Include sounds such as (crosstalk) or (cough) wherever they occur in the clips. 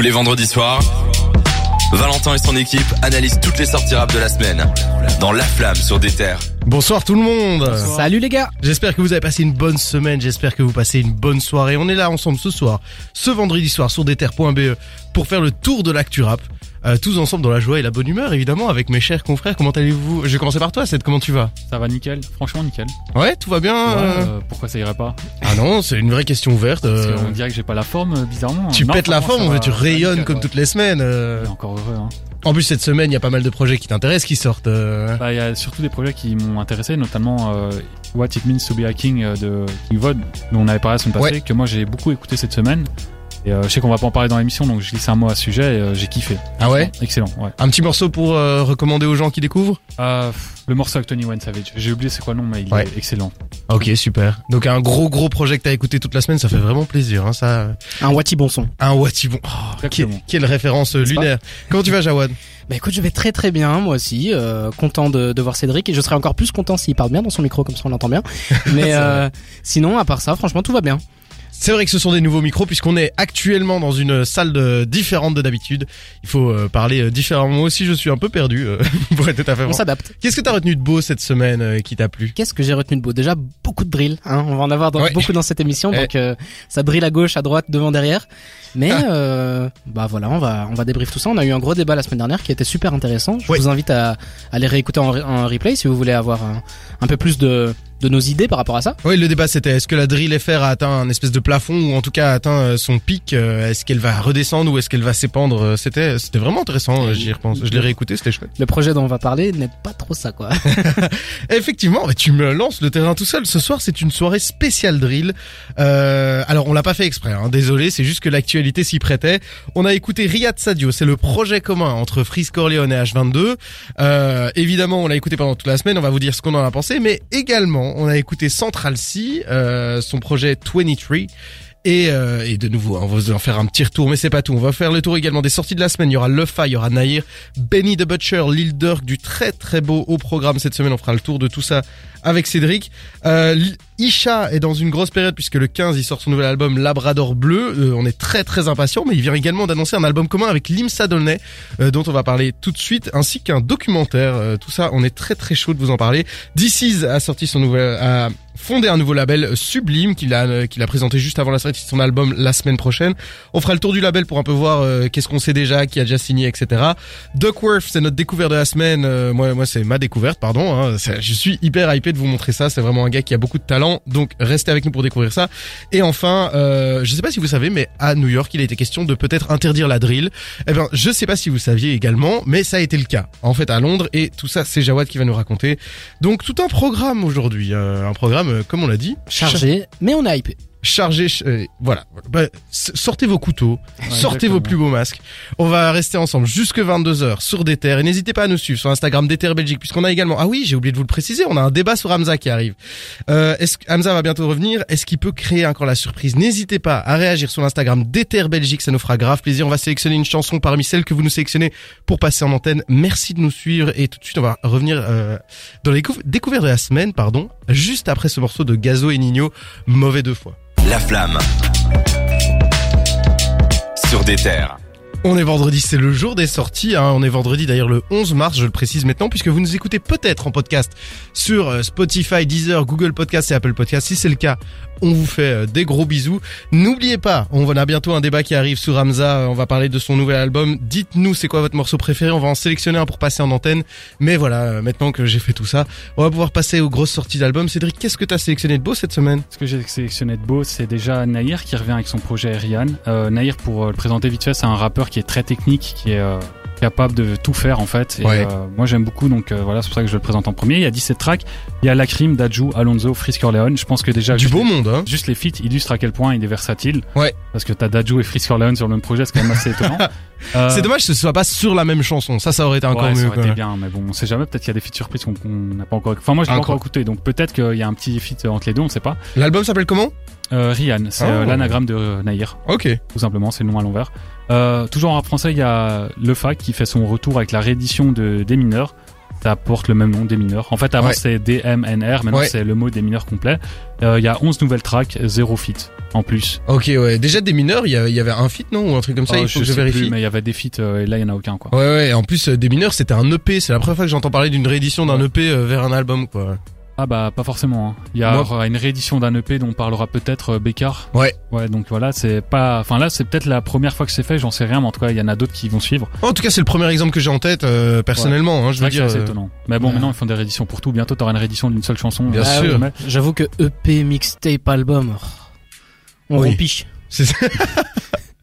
Tous les vendredis soirs, Valentin et son équipe analysent toutes les sorties rap de la semaine dans La Flamme sur des terres. Bonsoir tout le monde Salut les gars J'espère que vous avez passé une bonne semaine, j'espère que vous passez une bonne soirée. On est là ensemble ce soir, ce vendredi soir sur Déter.be pour faire le tour de l'actu rap. Euh, tous ensemble dans la joie et la bonne humeur évidemment avec mes chers confrères. Comment allez-vous? Je vais commencer par toi, Seth, comment tu vas? Ça va nickel, franchement nickel. Ouais, tout va bien Ouais, euh euh, pourquoi ça irait pas? Ah non, c'est une vraie question ouverte. Parce qu'on dirait que j'ai pas la forme, bizarrement. Tu Non, pètes la forme, ça tu va, rayonnes nickel, comme ouais. toutes les semaines. encore heureux. Hein. En plus cette semaine, il y a pas mal de projets qui t'intéressent qui sortent. Bah, il y a surtout des projets qui m'ont intéressé, notamment What It Means to Be a King de King Vod, dont on avait parlé la semaine passée, Ouais. que moi j'ai beaucoup écouté cette semaine. Et euh, je sais qu'on va pas en parler dans l'émission, donc je glisse un mot à ce sujet et euh, j'ai kiffé. Ah ouais Excellent, ouais. Un petit morceau pour euh, recommander aux gens qui découvrent? Euh, le morceau avec Tony Wayne Savage, j'ai oublié c'est quoi le nom, mais il Ouais. est excellent. Ok, super. Donc un gros gros projet que t'as écouté toute la semaine, ça fait vraiment plaisir. Hein, ça, Un Wati bon son. un Watibon. Oh, quelle, Exactement. quelle référence lunaire. (laughs) Comment tu vas, Jawad? Bah écoute, je vais très très bien, moi aussi. euh, content de, de voir Cédric et je serais encore plus content s'il parle bien dans son micro, comme ça on l'entend bien. (laughs) Mais euh, sinon, à part ça, franchement, tout va bien. C'est vrai que ce sont des nouveaux micros puisqu'on est actuellement dans une salle de, différente de d'habitude. Il faut euh, parler euh, différemment. Moi aussi, je suis un peu perdu euh, (laughs) pour être tout à fait On franc. s'adapte. Qu'est-ce que t'as retenu de beau cette semaine euh, qui t'a plu? Qu'est-ce que j'ai retenu de beau? Déjà, beaucoup de drill. Hein on va en avoir dans- Ouais. beaucoup dans cette émission, (laughs) donc euh, ça drille à gauche, à droite, devant, derrière. Mais Ah. euh, bah voilà, on va on va débrief tout ça. On a eu un gros débat la semaine dernière qui était super intéressant. Je Ouais. vous invite à, à aller réécouter en, re- en replay si vous voulez avoir un, un peu plus de de nos idées par rapport à ça. Oui, le débat c'était est-ce que la drill FR a atteint un espèce de plafond ou en tout cas a atteint euh, son pic euh, Est-ce qu'elle va redescendre ou est-ce qu'elle va s'épandre Euh, C'était c'était vraiment intéressant. J'y repense. Je l'ai réécouté, c'était chouette. Le projet dont on va parler n'est pas trop ça quoi. (laughs) Effectivement, mais tu me lances le terrain tout seul. Ce soir, c'est une soirée spéciale drill. Euh, alors, on l'a pas fait exprès. Hein. Désolé, c'est juste que l'actualité s'y prêtait. On a écouté Riyad Sadio. C'est le projet commun entre Freeze Corleone et H22. Euh, évidemment, on l'a écouté pendant toute la semaine. On va vous dire ce qu'on en a pensé, mais également, on a écouté Central C, euh, son projet 23. Et, euh, et de nouveau, on va en faire un petit retour, mais c'est pas tout. On va faire le tour également des sorties de la semaine. Il y aura Lefa, il y aura Nair, Benny the Butcher, Lil Durk, du très très beau au programme cette semaine. On fera le tour de tout ça avec Cédric. Euh, Isha est dans une grosse période puisque le 15 il sort son nouvel album Labrador Bleu. Euh, on est très très impatient, mais il vient également d'annoncer un album commun avec Limsa Dolnay, euh, dont on va parler tout de suite, ainsi qu'un documentaire. Euh, tout ça, on est très très chaud de vous en parler. DC's a sorti son nouvel, a fondé un nouveau label euh, Sublime qu'il a euh, qu'il a présenté juste avant la sortie de son album la semaine prochaine. On fera le tour du label pour un peu voir euh, qu'est-ce qu'on sait déjà, qui a déjà signé, etc. Duckworth, c'est notre découverte de la semaine. Moi, moi, c'est ma découverte, pardon. Hein. Je suis hyper hypé de vous montrer ça. C'est vraiment un gars qui a beaucoup de talent. Donc, restez avec nous pour découvrir ça. Et enfin, euh, je sais pas si vous savez, mais à New York, il a été question de peut-être interdire la drill. Eh bien, je sais pas si vous saviez également, mais ça a été le cas. En fait, à Londres. Et tout ça, c'est Jawad qui va nous raconter. Donc, tout un programme aujourd'hui. euh, un programme, euh, comme on l'a dit, Chargé, mais on est hypé. Chargé. ch- euh, voilà. Bah, sortez vos couteaux, sortez vos plus beaux masques. On va rester ensemble jusque 22h sur Déter. Et n'hésitez pas à nous suivre sur Instagram Déter Belgique, puisqu'on a également. Ah oui, j'ai oublié de vous le préciser. On a un débat sur Hamza qui arrive. Euh, est-ce que Hamza va bientôt revenir? Est-ce qu'il peut créer encore la surprise? N'hésitez pas à réagir sur l'Instagram Déter Belgique. Ça nous fera grave plaisir. On va sélectionner une chanson parmi celles que vous nous sélectionnez pour passer en antenne. Merci de nous suivre et tout de suite on va revenir euh, dans les découv- découvertes de la semaine, pardon, juste après ce morceau de Gazo et Nino, mauvais deux fois. La Flamme sur des terres. On est vendredi, c'est le jour des sorties. Hein. On est vendredi d'ailleurs le 11 mars, je le précise maintenant, puisque vous nous écoutez peut-être en podcast sur euh, Spotify, Deezer, Google Podcast et Apple Podcast. Si c'est le cas, on vous fait euh, des gros bisous. N'oubliez pas, on a bientôt un débat qui arrive sur Ramza. On va parler de son nouvel album. Dites-nous c'est quoi votre morceau préféré? On va en sélectionner un pour passer en antenne. Mais voilà, euh, maintenant que j'ai fait tout ça, on va pouvoir passer aux grosses sorties d'albums. Cédric, qu'est-ce que t'as sélectionné de beau cette semaine? Ce que j'ai sélectionné de beau, c'est déjà Nair qui revient avec son projet Rian. Euh, pour le présenter vite fait, c'est un rappeur qui est très technique, qui est euh, capable de tout faire en fait. Et, Ouais. euh, moi j'aime beaucoup, donc euh, voilà, c'est pour ça que je le présente en premier. Il y a 17 tracks. Il y a Lacrim, Daju, Alonso, Frisk Corleone. Je pense que déjà Du beau monde, hein juste les feats illustrent à quel point il est versatile. Ouais. Parce que t'as Daju et Frisk Corleone sur le même projet, c'est quand même assez étonnant. (laughs) Euh, C'est dommage que ce soit pas sur la même chanson. Ça, ça aurait été encore ouais, ça mieux. aurait quoi. été bien, mais bon, on sait jamais. Peut-être qu'il y a des feats surprises qu'on n'a pas encore. Enfin, moi, je l'ai pas Encore. écouté, donc peut-être qu'il y a un petit feat entre les deux, on sait pas. L'album s'appelle comment? Euh, Rian, c'est Oh. euh, l'anagramme de Nair. Ok. tout simplement, c'est le nom à l'envers. Euh, toujours en français, il y a Le Fac qui fait son retour avec la réédition de Des Mineurs. ça porte le même nom des mineurs. En fait, avant Ouais. c'est DMNR, maintenant Ouais. c'est le mot des mineurs complet. Euh, Il y a 11 nouvelles tracks, zéro feat en plus. Ok, ouais. Déjà des mineurs, il y, avait un feat, non? Ou un truc comme ça, Oh, il faut que je plus, vérifie. mais il y avait des feats euh, et là il y en a aucun quoi. Ouais, ouais. En plus, euh, des mineurs, c'était un EP. C'est la première fois que j'entends parler d'une réédition d'un EP vers un album, quoi. Ah bah pas forcément. hein. Il y a Moi- euh, une réédition d'un EP dont on parlera peut-être euh, Bécard. Ouais. Ouais donc voilà c'est pas. Enfin là c'est peut-être la première fois que c'est fait, j'en sais rien, mais en tout cas il y en a d'autres qui vont suivre. En tout cas, c'est le premier exemple que j'ai en tête, euh, personnellement. Hein, je C'est veux c'est dire. assez euh, étonnant. Mais bon Ouais. maintenant ils font des rééditions pour tout. Bientôt t'auras une réédition d'une seule chanson. Bien Euh, sûr. J'avoue que EP, mixtape, album, on Oui. rompiche. c'est ça. (laughs)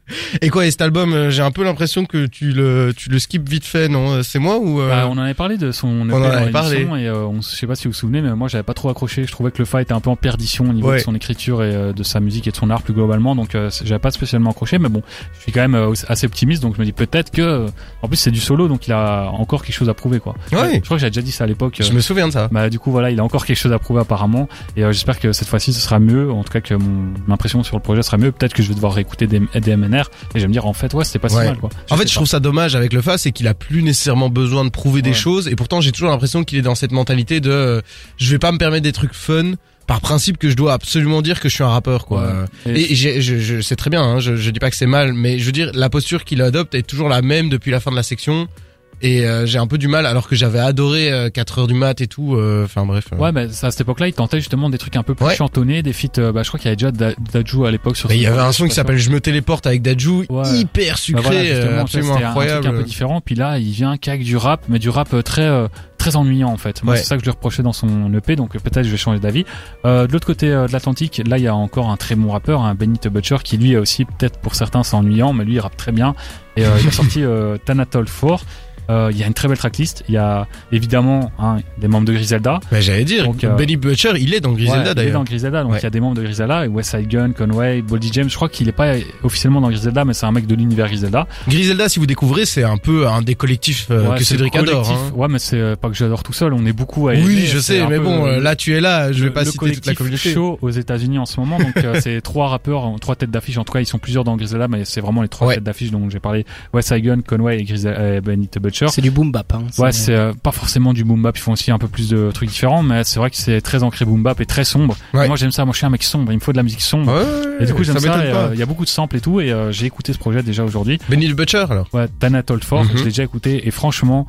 (laughs) Et quoi, et cet album, euh, j'ai un peu l'impression que tu le, tu le skips vite fait, non Euh, C'est moi ou euh, Bah, on en avait parlé de son EP en avait l'émission et euh, on, je sais pas si vous vous souvenez mais moi j'avais pas trop accroché. Je trouvais que le fa était un peu en perdition au niveau Ouais. de son écriture et euh, de sa musique et de son art plus globalement. Donc j'avais pas spécialement accroché mais bon je suis quand même assez optimiste. Donc je me dis peut-être que en plus c'est du solo donc il a encore quelque chose à prouver quoi. Ouais. je crois que j'avais déjà dit ça à l'époque Je me souviens de ça. bah du coup voilà il a encore quelque chose à prouver apparemment. Et j'espère que cette fois-ci ce sera mieux. En tout cas que mon impression sur le projet sera mieux. Peut-être que je vais devoir réécouter des, des Et je vais me dire en fait ouais c'était pas si Ouais. mal quoi En fait, sais je trouve ça dommage avec le FA, c'est qu'il a plus nécessairement besoin de prouver des choses, et pourtant j'ai toujours l'impression qu'il est dans cette mentalité de, euh, je vais pas me permettre des trucs fun par principe que je dois absolument dire que je suis un rappeur, quoi. Ouais. Et, je, je, c'est très bien, hein, je, je dis pas que c'est mal, mais je veux dire, la posture qu'il adopte est toujours la même depuis la fin de la section. Et euh, j'ai un peu du mal, alors que j'avais adoré euh, 4 heures du mat et tout. euh, Enfin bref. euh. Ouais, mais à cette époque-là, il tentait justement des trucs un peu plus Ouais. chantonnés, des feats. euh, bah, je crois qu'il y avait déjà Da- Dajou à l'époque sur. Mais il y avait un son qui s'appelle Je me téléporte avec Dajou, Ouais. hyper Bah sucré, voilà, euh, justement, absolument c'était un- incroyable. Un truc un peu différent. Puis là, il vient qu'avec du rap, mais du rap euh, très euh, très ennuyant en fait. Moi, Ouais. c'est ça que je lui reprochais dans son EP, donc euh, peut-être je vais changer d'avis. Euh, de l'autre côté euh, de l'Atlantique, là, il y a encore un très bon rappeur, un Benny the Butcher, qui lui est aussi peut-être pour certains c'est ennuyant, mais lui il rappe très bien. Et euh, il a (laughs) sorti euh, Tanatol 4. Euh, Il y a une très belle tracklist. Il y a évidemment hein, des membres de Griselda. J'allais dire, Donc, euh, Benny Butcher, il est dans Griselda Ouais, Il est d'ailleurs. dans Griselda, donc Ouais. il y a des membres de Griselda, et Westside Gun, Conway, Boldy James. Je crois qu'il est pas officiellement dans Griselda, mais c'est un mec de l'univers Griselda. Griselda, si vous découvrez, c'est un peu un des collectifs euh, Ouais, que Cédric adore. collectif. hein. Ouais, mais c'est pas que j'adore tout seul. On est beaucoup à aimer. Oui, je sais, mais bon, là tu es là, je vais pas le citer toute la collectif communauté. chaud aux États-Unis en ce moment. Donc (laughs) c'est trois rappeurs, trois têtes d'affiche. En tout cas, ils sont plusieurs dans Griselda, mais c'est vraiment les trois têtes d'affiche dont j'ai parlé. Westside Gun, Conway et, Benny the Butcher. C'est du boom bap. Hein. Ouais, c'est euh, pas forcément du boom bap. Ils font aussi un peu plus de trucs différents, mais c'est vrai que c'est très ancré boom bap et très sombre. Ouais. Et moi, j'aime ça. Moi, je suis un mec sombre. Il me faut de la musique sombre. Ouais, Et du coup, j'aime ça. euh, Il y a beaucoup de samples et tout. Et euh, j'ai écouté ce projet déjà aujourd'hui. Benny the Butcher alors. Ouais, Tanatol Fort, Mhm. je l'ai déjà écouté. Et franchement,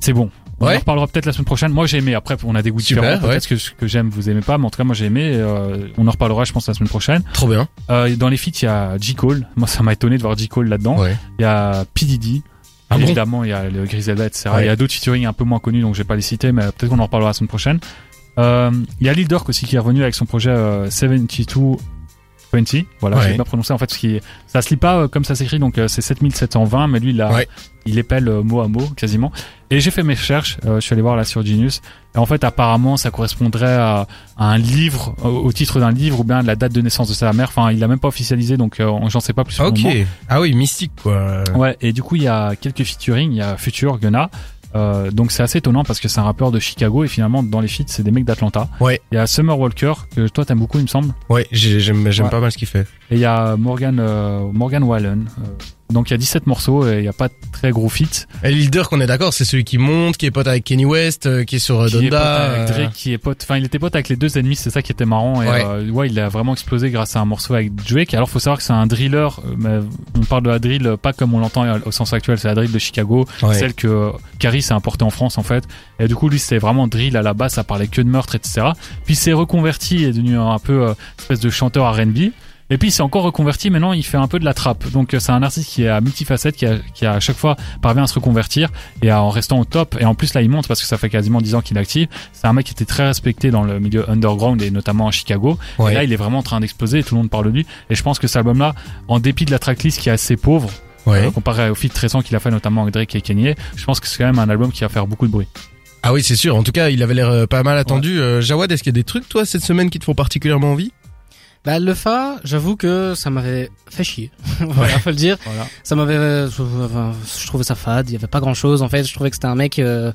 c'est bon. On Ouais. en reparlera peut-être la semaine prochaine. Moi, j'ai aimé. Après, on a des goûts Super, différents. ouais. Peut-être que ce que j'aime, vous aimez pas. Mais en tout cas, moi, j'ai aimé. euh, on en reparlera, je pense, la semaine prochaine. Trop bien. Euh, dans les feats, il y a J. Cole. Moi, ça m'a étonné de voir J. Cole là-dedans. Ouais. Il y a P. Diddy. Ah Évidemment, il y a le Griselda, etc. Ouais. Il y a d'autres featuring un peu moins connus, donc je vais pas les citer, mais peut-être qu'on en reparlera la semaine prochaine. Euh, il y a Lil Durk aussi qui est revenu avec son projet euh, 7220. Voilà, Ouais. je vais pas prononcer en fait ce qui ça se lit pas euh, comme ça s'écrit, donc euh, c'est 7720, mais lui il a, Ouais. il épelle mot à mot quasiment. Et j'ai fait mes recherches, euh, je suis allé voir là sur Genius, et en fait apparemment ça correspondrait à, à un livre, au, au titre d'un livre ou bien de la date de naissance de sa mère. Enfin, il a même pas officialisé, donc euh, j'en sais pas plus. pour le. Ah oui, mystique quoi. Ouais, et du coup, il y a quelques featuring, il y a Future, Gunna. Euh, donc c'est assez étonnant parce que c'est un rappeur de Chicago et finalement dans les feats c'est des mecs d'Atlanta. Ouais. Il y a Summer Walker que toi t'aimes beaucoup il me semble. Ouais, j'ai- j'aime j'aime Ouais. pas mal ce qu'il fait. Et il y a Morgan euh, Morgan Wallen. Euh, donc il y a 17 morceaux et il y a pas de très gros feats. Et Lil Durk, on est d'accord, c'est celui qui monte, qui est pote avec Kenny West, euh, qui est sur euh, Qui est pote Donda. avec euh, Drake, qui est pote. Enfin il était pote avec les deux ennemis, c'est ça qui était marrant. Et Ouais. euh, ouais, il a vraiment explosé grâce à un morceau avec Drake. Alors faut savoir que c'est un driller. Mais on parle de la drill pas comme on l'entend au sens actuel, c'est la drill de Chicago. ouais. celle que Caris a importée en France en fait. Et du coup lui c'était vraiment drill à la base, ça parlait que de meurtre etc. Puis s'est reconverti et est devenu un peu euh, espèce de chanteur R&B. Et puis il s'est encore reconverti, maintenant il fait un peu de la trappe. Donc euh, c'est un artiste qui est à multifacette, qui a, qui a à chaque fois parvient à se reconvertir et à, en restant au top. Et en plus là il monte parce que ça fait quasiment 10 ans qu'il est actif. C'est un mec qui était très respecté dans le milieu underground et notamment à Chicago. Ouais. Et là il est vraiment en train d'exploser et tout le monde parle de lui. Et je pense que cet album là, en dépit de la tracklist qui est assez pauvre, Ouais. euh, comparé au feat récent qu'il a fait notamment avec Drake et Kanye, je pense que c'est quand même un album qui va faire beaucoup de bruit. Ah oui, c'est sûr. En tout cas, il avait l'air euh, pas mal attendu. Euh, Jawad, est-ce qu'il y a des trucs, toi, cette semaine qui te font particulièrement envie? Bah le fa, j'avoue que ça m'avait fait chier. (laughs) voilà, faut le dire. Voilà. Ça m'avait, euh, je trouvais ça fade. Il y avait pas grand chose. En fait, je trouvais que c'était un mec euh,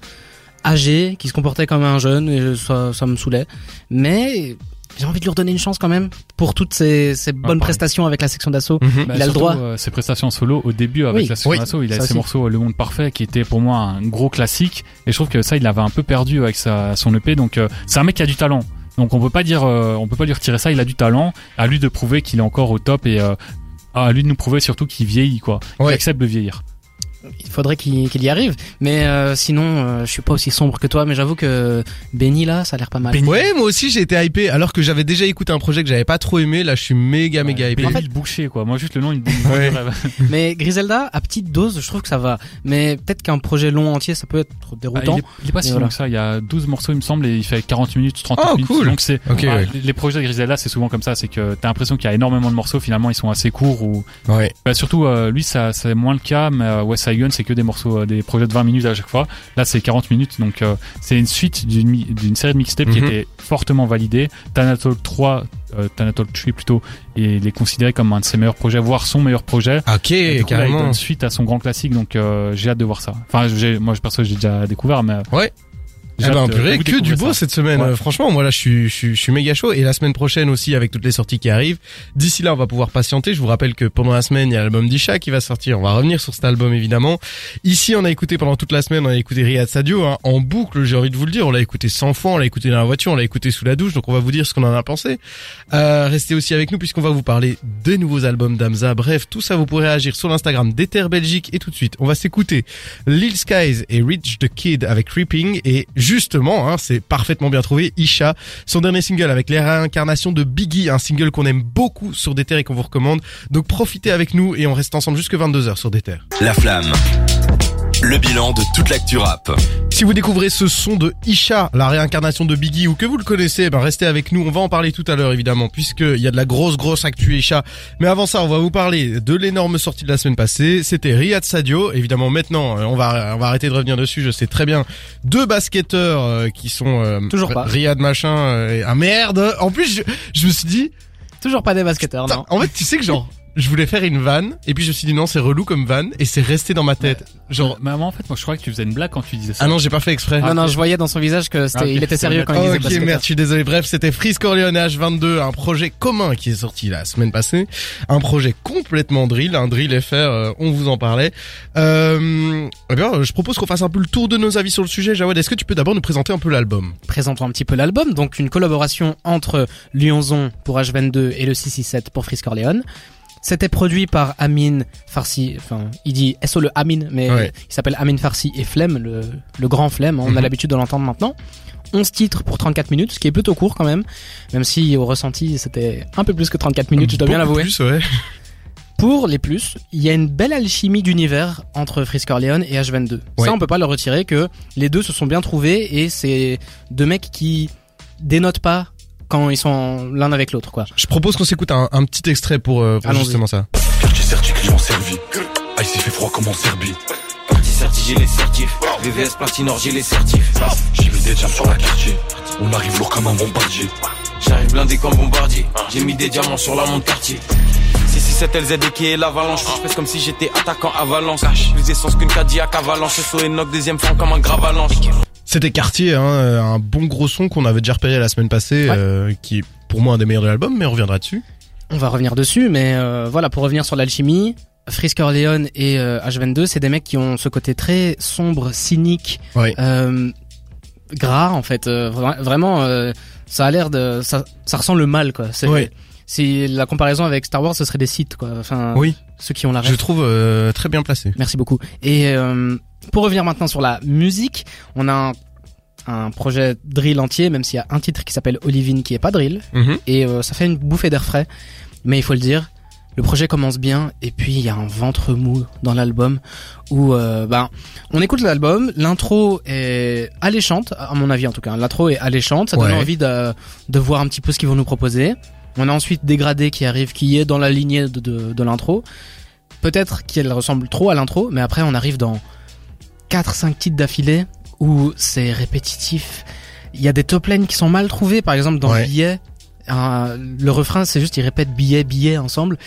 âgé qui se comportait comme un jeune et ça, ça me saoulait. Mais j'ai envie de lui redonner une chance quand même pour toutes ces, ces bonnes pareil. prestations avec la section d'assaut. Mhm. Bah, Il a le surtout, droit. euh, ses prestations solo au début avec Oui. la section Oui, d'assaut, il a ses aussi. morceaux Le Monde Parfait qui était pour moi un gros classique et je trouve que ça il l'avait un peu perdu avec sa, son EP donc euh, c'est un mec qui a du talent. Donc on peut pas dire euh, on peut pas lui retirer ça, il a du talent, à lui de prouver qu'il est encore au top et euh, à lui de nous prouver surtout qu'il vieillit quoi, qu'il Ouais. accepte de vieillir. Il faudrait qu'il qu'il y arrive. Mais euh, sinon, euh, je suis pas aussi sombre que toi, mais j'avoue que Benny là, ça a l'air pas mal. Benny. Ouais, moi aussi j'ai été hypé alors que j'avais déjà écouté un projet que j'avais pas trop aimé. Là, je suis méga méga hypé. Benny le boucher quoi. Moi juste le nom il me donne Ouais. (laughs) Mais Griselda, à petite dose, je trouve que ça va. Mais peut-être qu'un projet long entier, ça peut être Ah, déroutant. il, est, il est pas si long que ça, il y a 12 morceaux il me semble et il fait 40 minutes, 30 Oh, minutes. cool. Donc c'est ah, ouais. les- projets de Griselda c'est souvent comme ça, c'est que t'as l'impression qu'il y a énormément de morceaux finalement ils sont assez courts ou Ouais. Bah surtout euh, lui ça c'est moins le cas mais euh, C'est que des morceaux euh, des projets de 20 minutes à chaque fois là c'est 40 minutes donc euh, c'est une suite d'une série de mixtapes qui Mhm. était fortement validée Thanatal 3 euh, Thanatal 3 plutôt et il est considéré comme un de ses meilleurs projets voire son meilleur projet Ok, Et là, il carrément. donne suite à son grand classique donc euh, j'ai hâte de voir ça enfin moi je perso j'ai déjà découvert mais Ouais. Eh ben, purée, que du beau ça. cette semaine. Ouais. Euh, franchement, moi là, je suis, je suis, je suis méga chaud. Et la semaine prochaine aussi, avec toutes les sorties qui arrivent. D'ici là, on va pouvoir patienter. Je vous rappelle que pendant la semaine, il y a l'album d'Isha qui va sortir. On va revenir sur cet album évidemment. Ici, on a écouté pendant toute la semaine, on a écouté Riyad Sadio hein, en boucle. J'ai envie de vous le dire. On l'a écouté 100 fois, on l'a écouté dans la voiture, on l'a écouté sous la douche. Donc, on va vous dire ce qu'on en a pensé. Euh, restez aussi avec nous puisqu'on va vous parler des nouveaux albums d'Amza. Bref, tout ça, vous pourrez réagir sur l'Instagram d'Ether Belgique. Et tout de suite, on va s'écouter Lil Skies et Rich the Kid avec Creeping. Et justement, hein, c'est parfaitement bien trouvé, Isha, son dernier single avec les réincarnations de Biggie, un single qu'on aime beaucoup sur Déter et qu'on vous recommande. Donc profitez avec nous et on reste ensemble jusque 22h sur Déter. La flamme. Le bilan de toute l'actu rap. Si vous découvrez ce son de Isha, la réincarnation de Biggie, ou que vous le connaissez, ben restez avec nous. On va en parler tout à l'heure évidemment, puisqu'il y a de la grosse grosse actu Isha. Mais avant ça, on va vous parler de l'énorme sortie de la semaine passée. C'était Riyad Sadio. Évidemment, maintenant, euh, on va on va arrêter de revenir dessus. Je sais très bien deux basketteurs euh, qui sont euh, Toujours pas. Riyad machin. euh, et- ah merde. En plus, je, je me suis dit, Toujours pas des basketteurs, non. en fait, tu sais que genre. (laughs) Je voulais faire une vanne et puis je me suis dit non c'est relou comme vanne et c'est resté dans ma tête. Genre mais moi en fait moi je croyais que tu faisais une blague quand tu disais ça ah non j'ai pas fait exprès. non, non, je voyais dans son visage que c'était, Ah, ok. il était sérieux quand il Oh, disait ok, basketteurs. merde, je suis désolé. Bref, c'était Freeze Corleone et H22, un projet commun qui est sorti la semaine passée. Un projet complètement drill, un drill FR, euh, on vous en parlait. Euh, eh bien, je propose qu'on fasse un peu le tour de nos avis sur le sujet. Jawad, est-ce que tu peux d'abord nous présenter un peu l'album? Présentons un petit peu l'album, donc une collaboration entre Lyonzon pour H22 et le 667 pour Frisk Corleone. C'était produit par Amin Farsi, enfin, il dit SO le Amin, mais Ouais. il s'appelle Amin Farsi et Flemme, le, le grand Flemme, on Mhm. a l'habitude de l'entendre maintenant. 11 titres pour 34 minutes, ce qui est plutôt court quand même, même si au ressenti c'était un peu plus que 34 minutes, je dois bien l'avouer. ouais. Pour les plus, il y a une belle alchimie d'univers entre Frisk Corleone et H22. Ouais. Ça, on peut pas le retirer que les deux se sont bien trouvés et c'est deux mecs qui dénotent pas quand ils sont l'un avec l'autre, quoi. Je propose qu'on s'écoute un, un petit extrait pour, euh, pour justement ça. Quartier certi, client servi. Ah, il s'est fait froid comme en Serbie. Parti certi, j'ai les certifs. VVS Platinor, j'ai les certifs. J'ai mis des jams sur la quartier. On arrive lourd comme un bombardier. J'arrive blindé comme bombardier. J'ai mis des diamants sur la montre quartier. 667 LZD qui est l'avalanche. Je fais comme si j'étais attaquant à Valence. Plus d'essence qu'une Cadillac à Valence. SO et Noc, deuxième forme comme un gravalanche. C'était Cartier, hein, euh, un bon gros son qu'on avait déjà repéré la semaine passée, Ouais. euh, qui est pour moi un des meilleurs de l'album, mais on reviendra dessus. On va revenir dessus, mais euh, voilà, pour revenir sur l'alchimie, Frisk Corleone et euh, H22, c'est des mecs qui ont ce côté très sombre, cynique, Ouais. gras en fait. Vra- vraiment, ça a l'air de, ça, ça ressent le mal quoi. C'est, Ouais. Si la comparaison avec Star Wars, ce serait des sites quoi. Enfin, Oui. Ceux qui ont la Je ref. trouve euh, très bien placé. Merci beaucoup. Et euh, pour revenir maintenant sur la musique, on a un, un projet drill entier, même s'il y a un titre qui s'appelle Olivine qui est pas drill, Mhm. et euh, ça fait une bouffée d'air frais. Mais il faut le dire, le projet commence bien, et puis il y a un ventre mou dans l'album où, ben, on écoute l'album, l'intro est alléchante, à mon avis en tout cas. L'intro est alléchante, ça donne envie de, de voir un petit peu ce qu'ils vont nous proposer. On a ensuite Dégradé qui arrive, qui est dans la lignée de, de, de l'intro. Peut-être qu'elle ressemble trop à l'intro, mais après on arrive dans 4-5 titres d'affilée où c'est répétitif. Il y a des top lines qui sont mal trouvées, par exemple dans Ouais. Billet. le refrain c'est juste ils répètent billet billet ensemble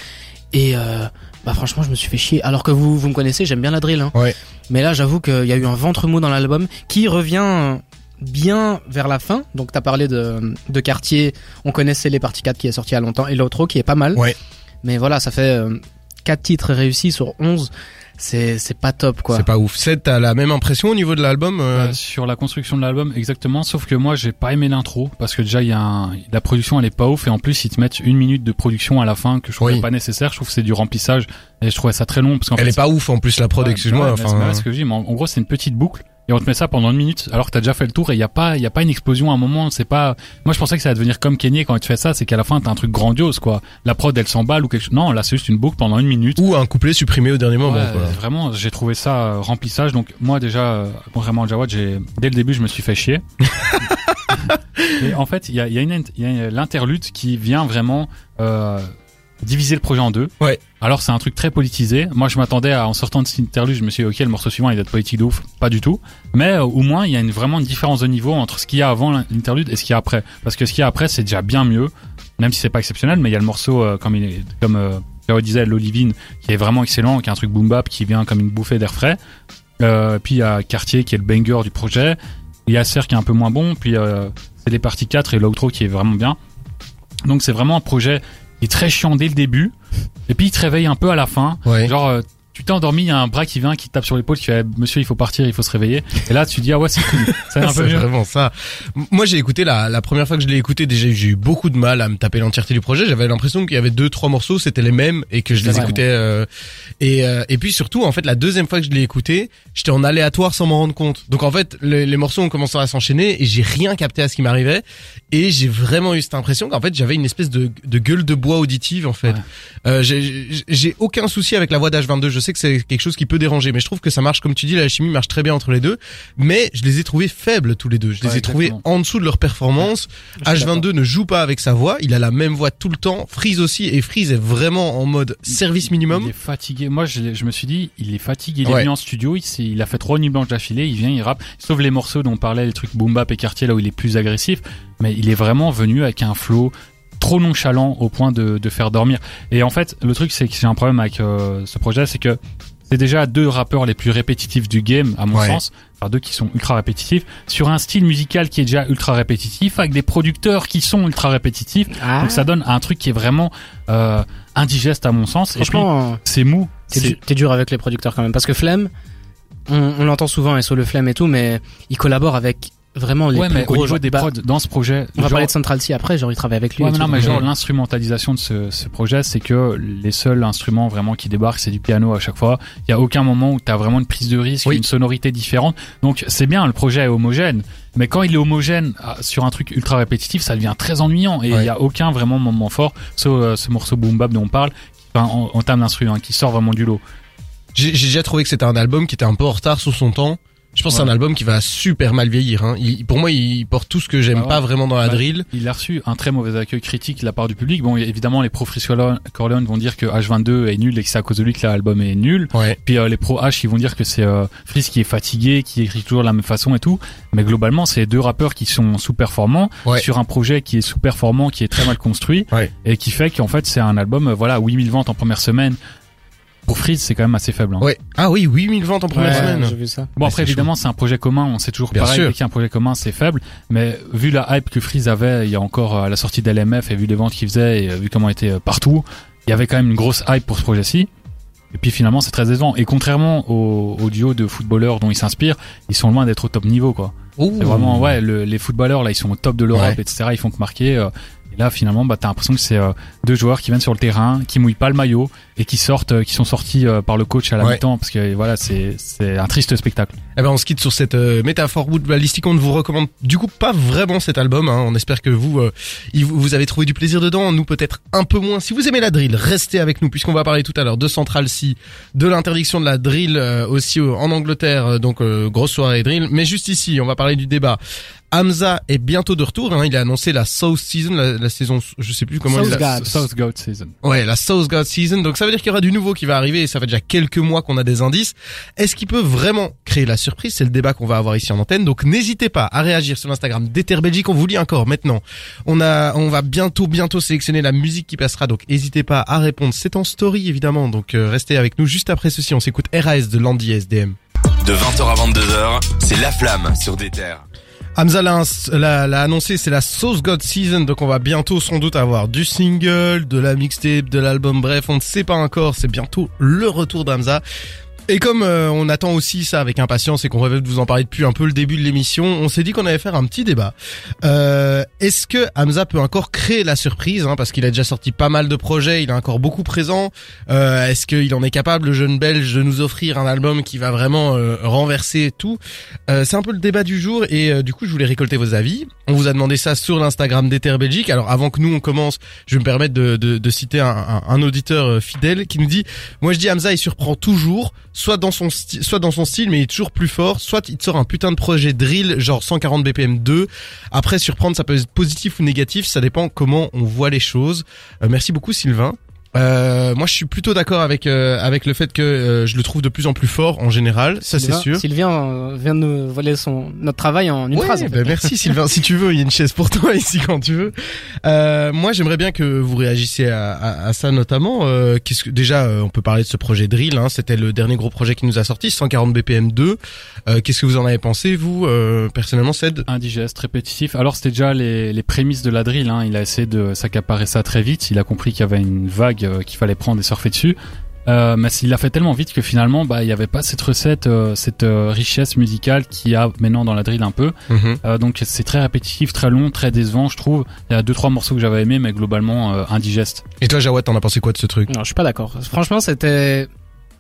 et euh, bah franchement je me suis fait chier alors que vous vous me connaissez j'aime bien la drill hein. Ouais. mais là j'avoue qu'il y a eu un ventre mou dans l'album qui revient bien vers la fin. Donc t'as parlé de, de quartier, on connaissait les parties 4 qui est sorti il y a longtemps et l'autre qui est pas mal. Ouais. Mais voilà, ça fait euh, 4 titres réussis sur 11. C'est c'est pas top quoi. C'est pas ouf. C'est t'as la même impression au niveau de l'album euh Euh, sur la construction de l'album, exactement. Sauf que moi, j'ai pas aimé l'intro parce que déjà, il y a un, la production, elle est pas ouf et en plus, ils te mettent une minute de production à la fin que je trouvais Oui. pas nécessaire. Je trouve que c'est du remplissage et je trouvais ça très long parce qu'en Elle fait, est pas ouf en plus la prod, Ouais, excuse-moi. ouais, mais c'est enfin, pas ce que je dis, mais en, en gros, c'est une petite boucle. Et on te met ça pendant une minute, alors que t'as déjà fait le tour et il y a pas, il y a pas une explosion à un moment. C'est pas. Moi, je pensais que ça allait devenir comme Kenny quand tu fais ça, c'est qu'à la fin t'as un truc grandiose, quoi. La prod, elle s'emballe ou quelque chose. Non, là, c'est juste une boucle pendant une minute. ou un couplet supprimé au dernier moment. Ouais, vraiment, j'ai trouvé ça euh, remplissage. Donc moi déjà, euh, contrairement à Jawad, j'ai dès le début, je me suis fait chier. (laughs) Et en fait, il y a, y a une y a l'interlude qui vient vraiment euh, diviser le projet en deux. Ouais. Alors c'est un truc très politisé. Moi, je m'attendais à en sortant de cet interlude, je me suis dit ok, le morceau suivant il va être politique de ouf, pas du tout. Mais euh, au moins, il y a une, vraiment une différence de niveau entre ce qu'il y a avant l'interlude et ce qu'il y a après. Parce que ce qu'il y a après, c'est déjà bien mieux, même si c'est pas exceptionnel. Mais il y a le morceau euh, comme il est, comme euh, disait, l'Olivine, qui est vraiment excellent, qui est un truc boom bap qui vient comme une bouffée d'air frais. Euh, puis il y a Cartier qui est le banger du projet. Il y a Serre qui est un peu moins bon. Puis c'est les parties 4 et l'outro qui est vraiment bien. Donc c'est vraiment un projet est très chiant dès le début. Et puis il te réveille un peu à la fin. Ouais. Genre euh, tu t'es endormi, il y a un bras qui vient, qui te tape sur l'épaule, qui fait Monsieur, il faut partir, il faut se réveiller. Et là tu dis ah ouais c'est cool. (laughs) Va un c'est peu mieux. vraiment ça. Moi, j'ai écouté la, la première fois que je l'ai écouté, déjà j'ai eu beaucoup de mal à me taper l'entièreté du projet. J'avais l'impression qu'il y avait deux, trois morceaux, c'était les mêmes et que je C'est les écoutais. euh, et euh, et puis surtout, en fait, la deuxième fois que je l'ai écouté, j'étais en aléatoire sans m'en rendre compte. Donc en fait, les, les morceaux ont commencé à s'enchaîner et j'ai rien capté à ce qui m'arrivait. Et j'ai vraiment eu cette impression qu'en fait, j'avais une espèce de, de gueule de bois auditive en fait. Ouais. Euh, j'ai- j'ai j'ai aucun souci avec la voix d'H22. Je sais que c'est quelque chose qui peut déranger, mais je trouve que ça marche comme tu dis. La chimie marche très bien entre les deux. Mais je les ai trouvés faibles tous les deux. Je les Ouais, ai trouvés en dessous de leur performance. H22 ne joue pas avec sa voix. Il a la même voix tout le temps. Freeze aussi. Et Freeze est vraiment en mode service Il minimum. est fatigué. Moi, je, me suis dit, il est fatigué. Il est Ouais. venu en studio, il, il a fait trois nuits blanches d'affilée, il vient, il rappe. Sauf les morceaux dont on parlait, les trucs boom bap et quartier, là où il est plus agressif. Mais il est vraiment venu avec un flow trop nonchalant au point de, de faire dormir. Et en fait, le truc, c'est que j'ai un problème avec euh, ce projet, c'est que c'est déjà deux rappeurs les plus répétitifs du game, à mon Ouais. sens. Enfin, deux qui sont ultra répétitifs. Sur un style musical qui est déjà ultra répétitif, avec des producteurs qui sont ultra répétitifs. Ah, Donc ça donne un truc qui est vraiment euh, indigeste à mon sens. Et puis, franchement, c'est mou. t'es C'est du- t'es dur avec les producteurs quand même. Parce que Flemme, on, on l'entend souvent, et sur le Flemme et tout, mais il collabore avec vraiment les ouais, plus mais gros au niveau des Bah, prods dans ce projet, On va parler de Central C après, genre il travaille avec lui. Ouais, mais non, mais genre euh, l'instrumentalisation de ce, ce projet, c'est que les seuls instruments vraiment qui débarquent, c'est du piano à chaque fois. Il y a aucun moment où t'as vraiment une prise de risque, Oui. une sonorité différente. Donc c'est bien, le projet est homogène. Mais quand il est homogène ah, sur un truc ultra répétitif, ça devient très ennuyant et il Ouais. y a aucun vraiment moment fort. Sauf euh, ce morceau boom bap dont on parle, enfin, en, en termes d'instrument, hein, qui sort vraiment du lot. J'ai j'ai déjà trouvé que c'était un album qui était un peu en retard sur son temps. Je pense que c'est un album qui va super mal vieillir. Hein. Il- pour moi, il porte tout ce que j'aime Ah ouais. pas vraiment dans la Bah, drill. Il a reçu un très mauvais accueil critique de la part du public. Bon, évidemment, les pros Freeze Corleone vont dire que H22 est nul et que c'est à cause de lui que l'album est nul. Ouais. Puis euh, les pros H, ils vont dire que c'est euh, qui est fatigué, qui écrit toujours de la même façon et tout. Mais globalement, c'est deux rappeurs qui sont sous-performants Ouais. sur un projet qui est sous-performant, qui est très mal construit Ouais. et qui fait qu'en fait, c'est un album, euh, voilà, 8000 ventes en première semaine. Pour Freeze, c'est quand même assez faible. hein. Ouais. Ah oui, 8000 ventes en première ouais, semaine. J'ai vu ça. Bon après c'est évidemment c'est un projet commun, on sait toujours Bien pareil, sûr. dès qu'il y a un projet commun c'est faible, mais vu la hype que Freeze avait il y a encore euh, à la sortie d'LMF et vu les ventes qu'il faisait et euh, vu comment il était euh, partout, il y avait quand même une grosse hype pour ce projet-ci. Et puis finalement c'est très décevant. Et contrairement au, au duo de footballeurs dont ils s'inspirent, ils sont loin d'être au top niveau quoi. Ouh. C'est vraiment ouais le- les footballeurs là ils sont au top de l'Europe Ouais. etc. Ils font que marquer. euh, et là finalement bah t'as l'impression que c'est euh, deux joueurs qui viennent sur le terrain, qui mouillent pas le maillot et qui sortent, euh, qui sont sortis euh, par le coach à la Ouais. mi-temps parce que voilà c'est c'est un triste spectacle. Eh ben on se quitte sur cette euh, métaphore footballistique. On ne vous recommande du coup pas vraiment cet album. Hein. On espère que vous, euh, vous avez trouvé du plaisir dedans. Nous peut-être un peu moins. Si vous aimez la drill, restez avec nous puisqu'on va parler tout à l'heure de Central C, de l'interdiction de la drill euh, aussi en Angleterre. donc euh, grosse soirée drill. Mais juste ici, on va parler du débat. Hamza est bientôt de retour. Hein. Il a annoncé la South Season, la, la saison, je sais plus comment. il South l'a- God. South Goat Season. Ouais, la South God Season. Donc ça veut dire qu'il y aura du nouveau qui va arriver et ça fait déjà quelques mois qu'on a des indices. Est-ce qu'il peut vraiment créer la surprise? C'est le débat qu'on va avoir ici en antenne. Donc n'hésitez pas à réagir sur l'Instagram d'Ether Belgique. On vous lit encore maintenant. On a, on va bientôt, bientôt sélectionner la musique qui passera. Donc n'hésitez pas à répondre. C'est en story évidemment. Donc euh, restez avec nous. Juste après ceci, on s'écoute RAS de Landy SDM. De 20h à 22h, c'est La Flamme sur des terres. Hamza l'a annoncé, c'est la Sauce God Season, donc on va bientôt sans doute avoir du single, de la mixtape, de l'album, bref, on ne sait pas encore, c'est bientôt le retour d'Hamza. Et comme euh, on attend aussi ça avec impatience et qu'on rêvait de vous en parler depuis un peu le début de l'émission, on s'est dit qu'on allait faire un petit débat. Euh, Est-ce que Hamza peut encore créer la surprise hein, Parce qu'il a déjà sorti pas mal de projets, il est encore beaucoup présent. Euh, Est-ce qu'il en est capable, le jeune belge, de nous offrir un album qui va vraiment euh, renverser tout? Euh, C'est un peu le débat du jour et euh, du coup je voulais récolter vos avis. On vous a demandé ça sur l'Instagram d'Ether Belgique. Alors avant que nous on commence, je vais me permettre de, de, de citer un, un- auditeur fidèle qui nous dit moi je dis Hamza il surprend toujours, soit dans son soit dans son style mais il est toujours plus fort, soit il te sort un putain de projet drill genre 140 BPM 2. Après surprendre ça peut être positif ou négatif, ça dépend comment on voit les choses. Euh, merci beaucoup Sylvain. Euh, moi je suis plutôt d'accord avec euh, avec le fait que euh, je le trouve de plus en plus fort en général, ça c'est sûr. Sylvain euh, vient de nous voler son notre travail en une Ouais, phrase. en fait. bah merci (laughs) Sylvain. si tu veux, il y a une chaise pour toi (laughs) ici quand tu veux. Euh, moi, j'aimerais bien que vous réagissiez à, à- à ça notamment. Euh, qu'est-ce que déjà, euh, on peut parler de ce projet Drill. Hein, C'était le dernier gros projet qui nous a sorti, 140 BPM 2. Euh, qu'est-ce que vous en avez pensé, vous, euh, personnellement, Ced indigeste, répétitif. Alors c'était déjà les, les prémices de la drill. Hein. Il a essayé de s'accaparer ça très vite. Il a compris qu'il y avait une vague euh, qu'il fallait prendre et surfer dessus. Euh, mais il l'a fait tellement vite que finalement, bah, il n'y avait pas cette recette, euh, cette euh, richesse musicale qu'il y a maintenant dans la drill un peu. Euh, donc c'est très répétitif, très long, très décevant, je trouve. Il y a deux trois morceaux que j'avais aimés, mais globalement euh, indigeste. Et toi, Jawad, t'en as pensé quoi de ce truc? Non, je suis pas d'accord. Franchement, c'était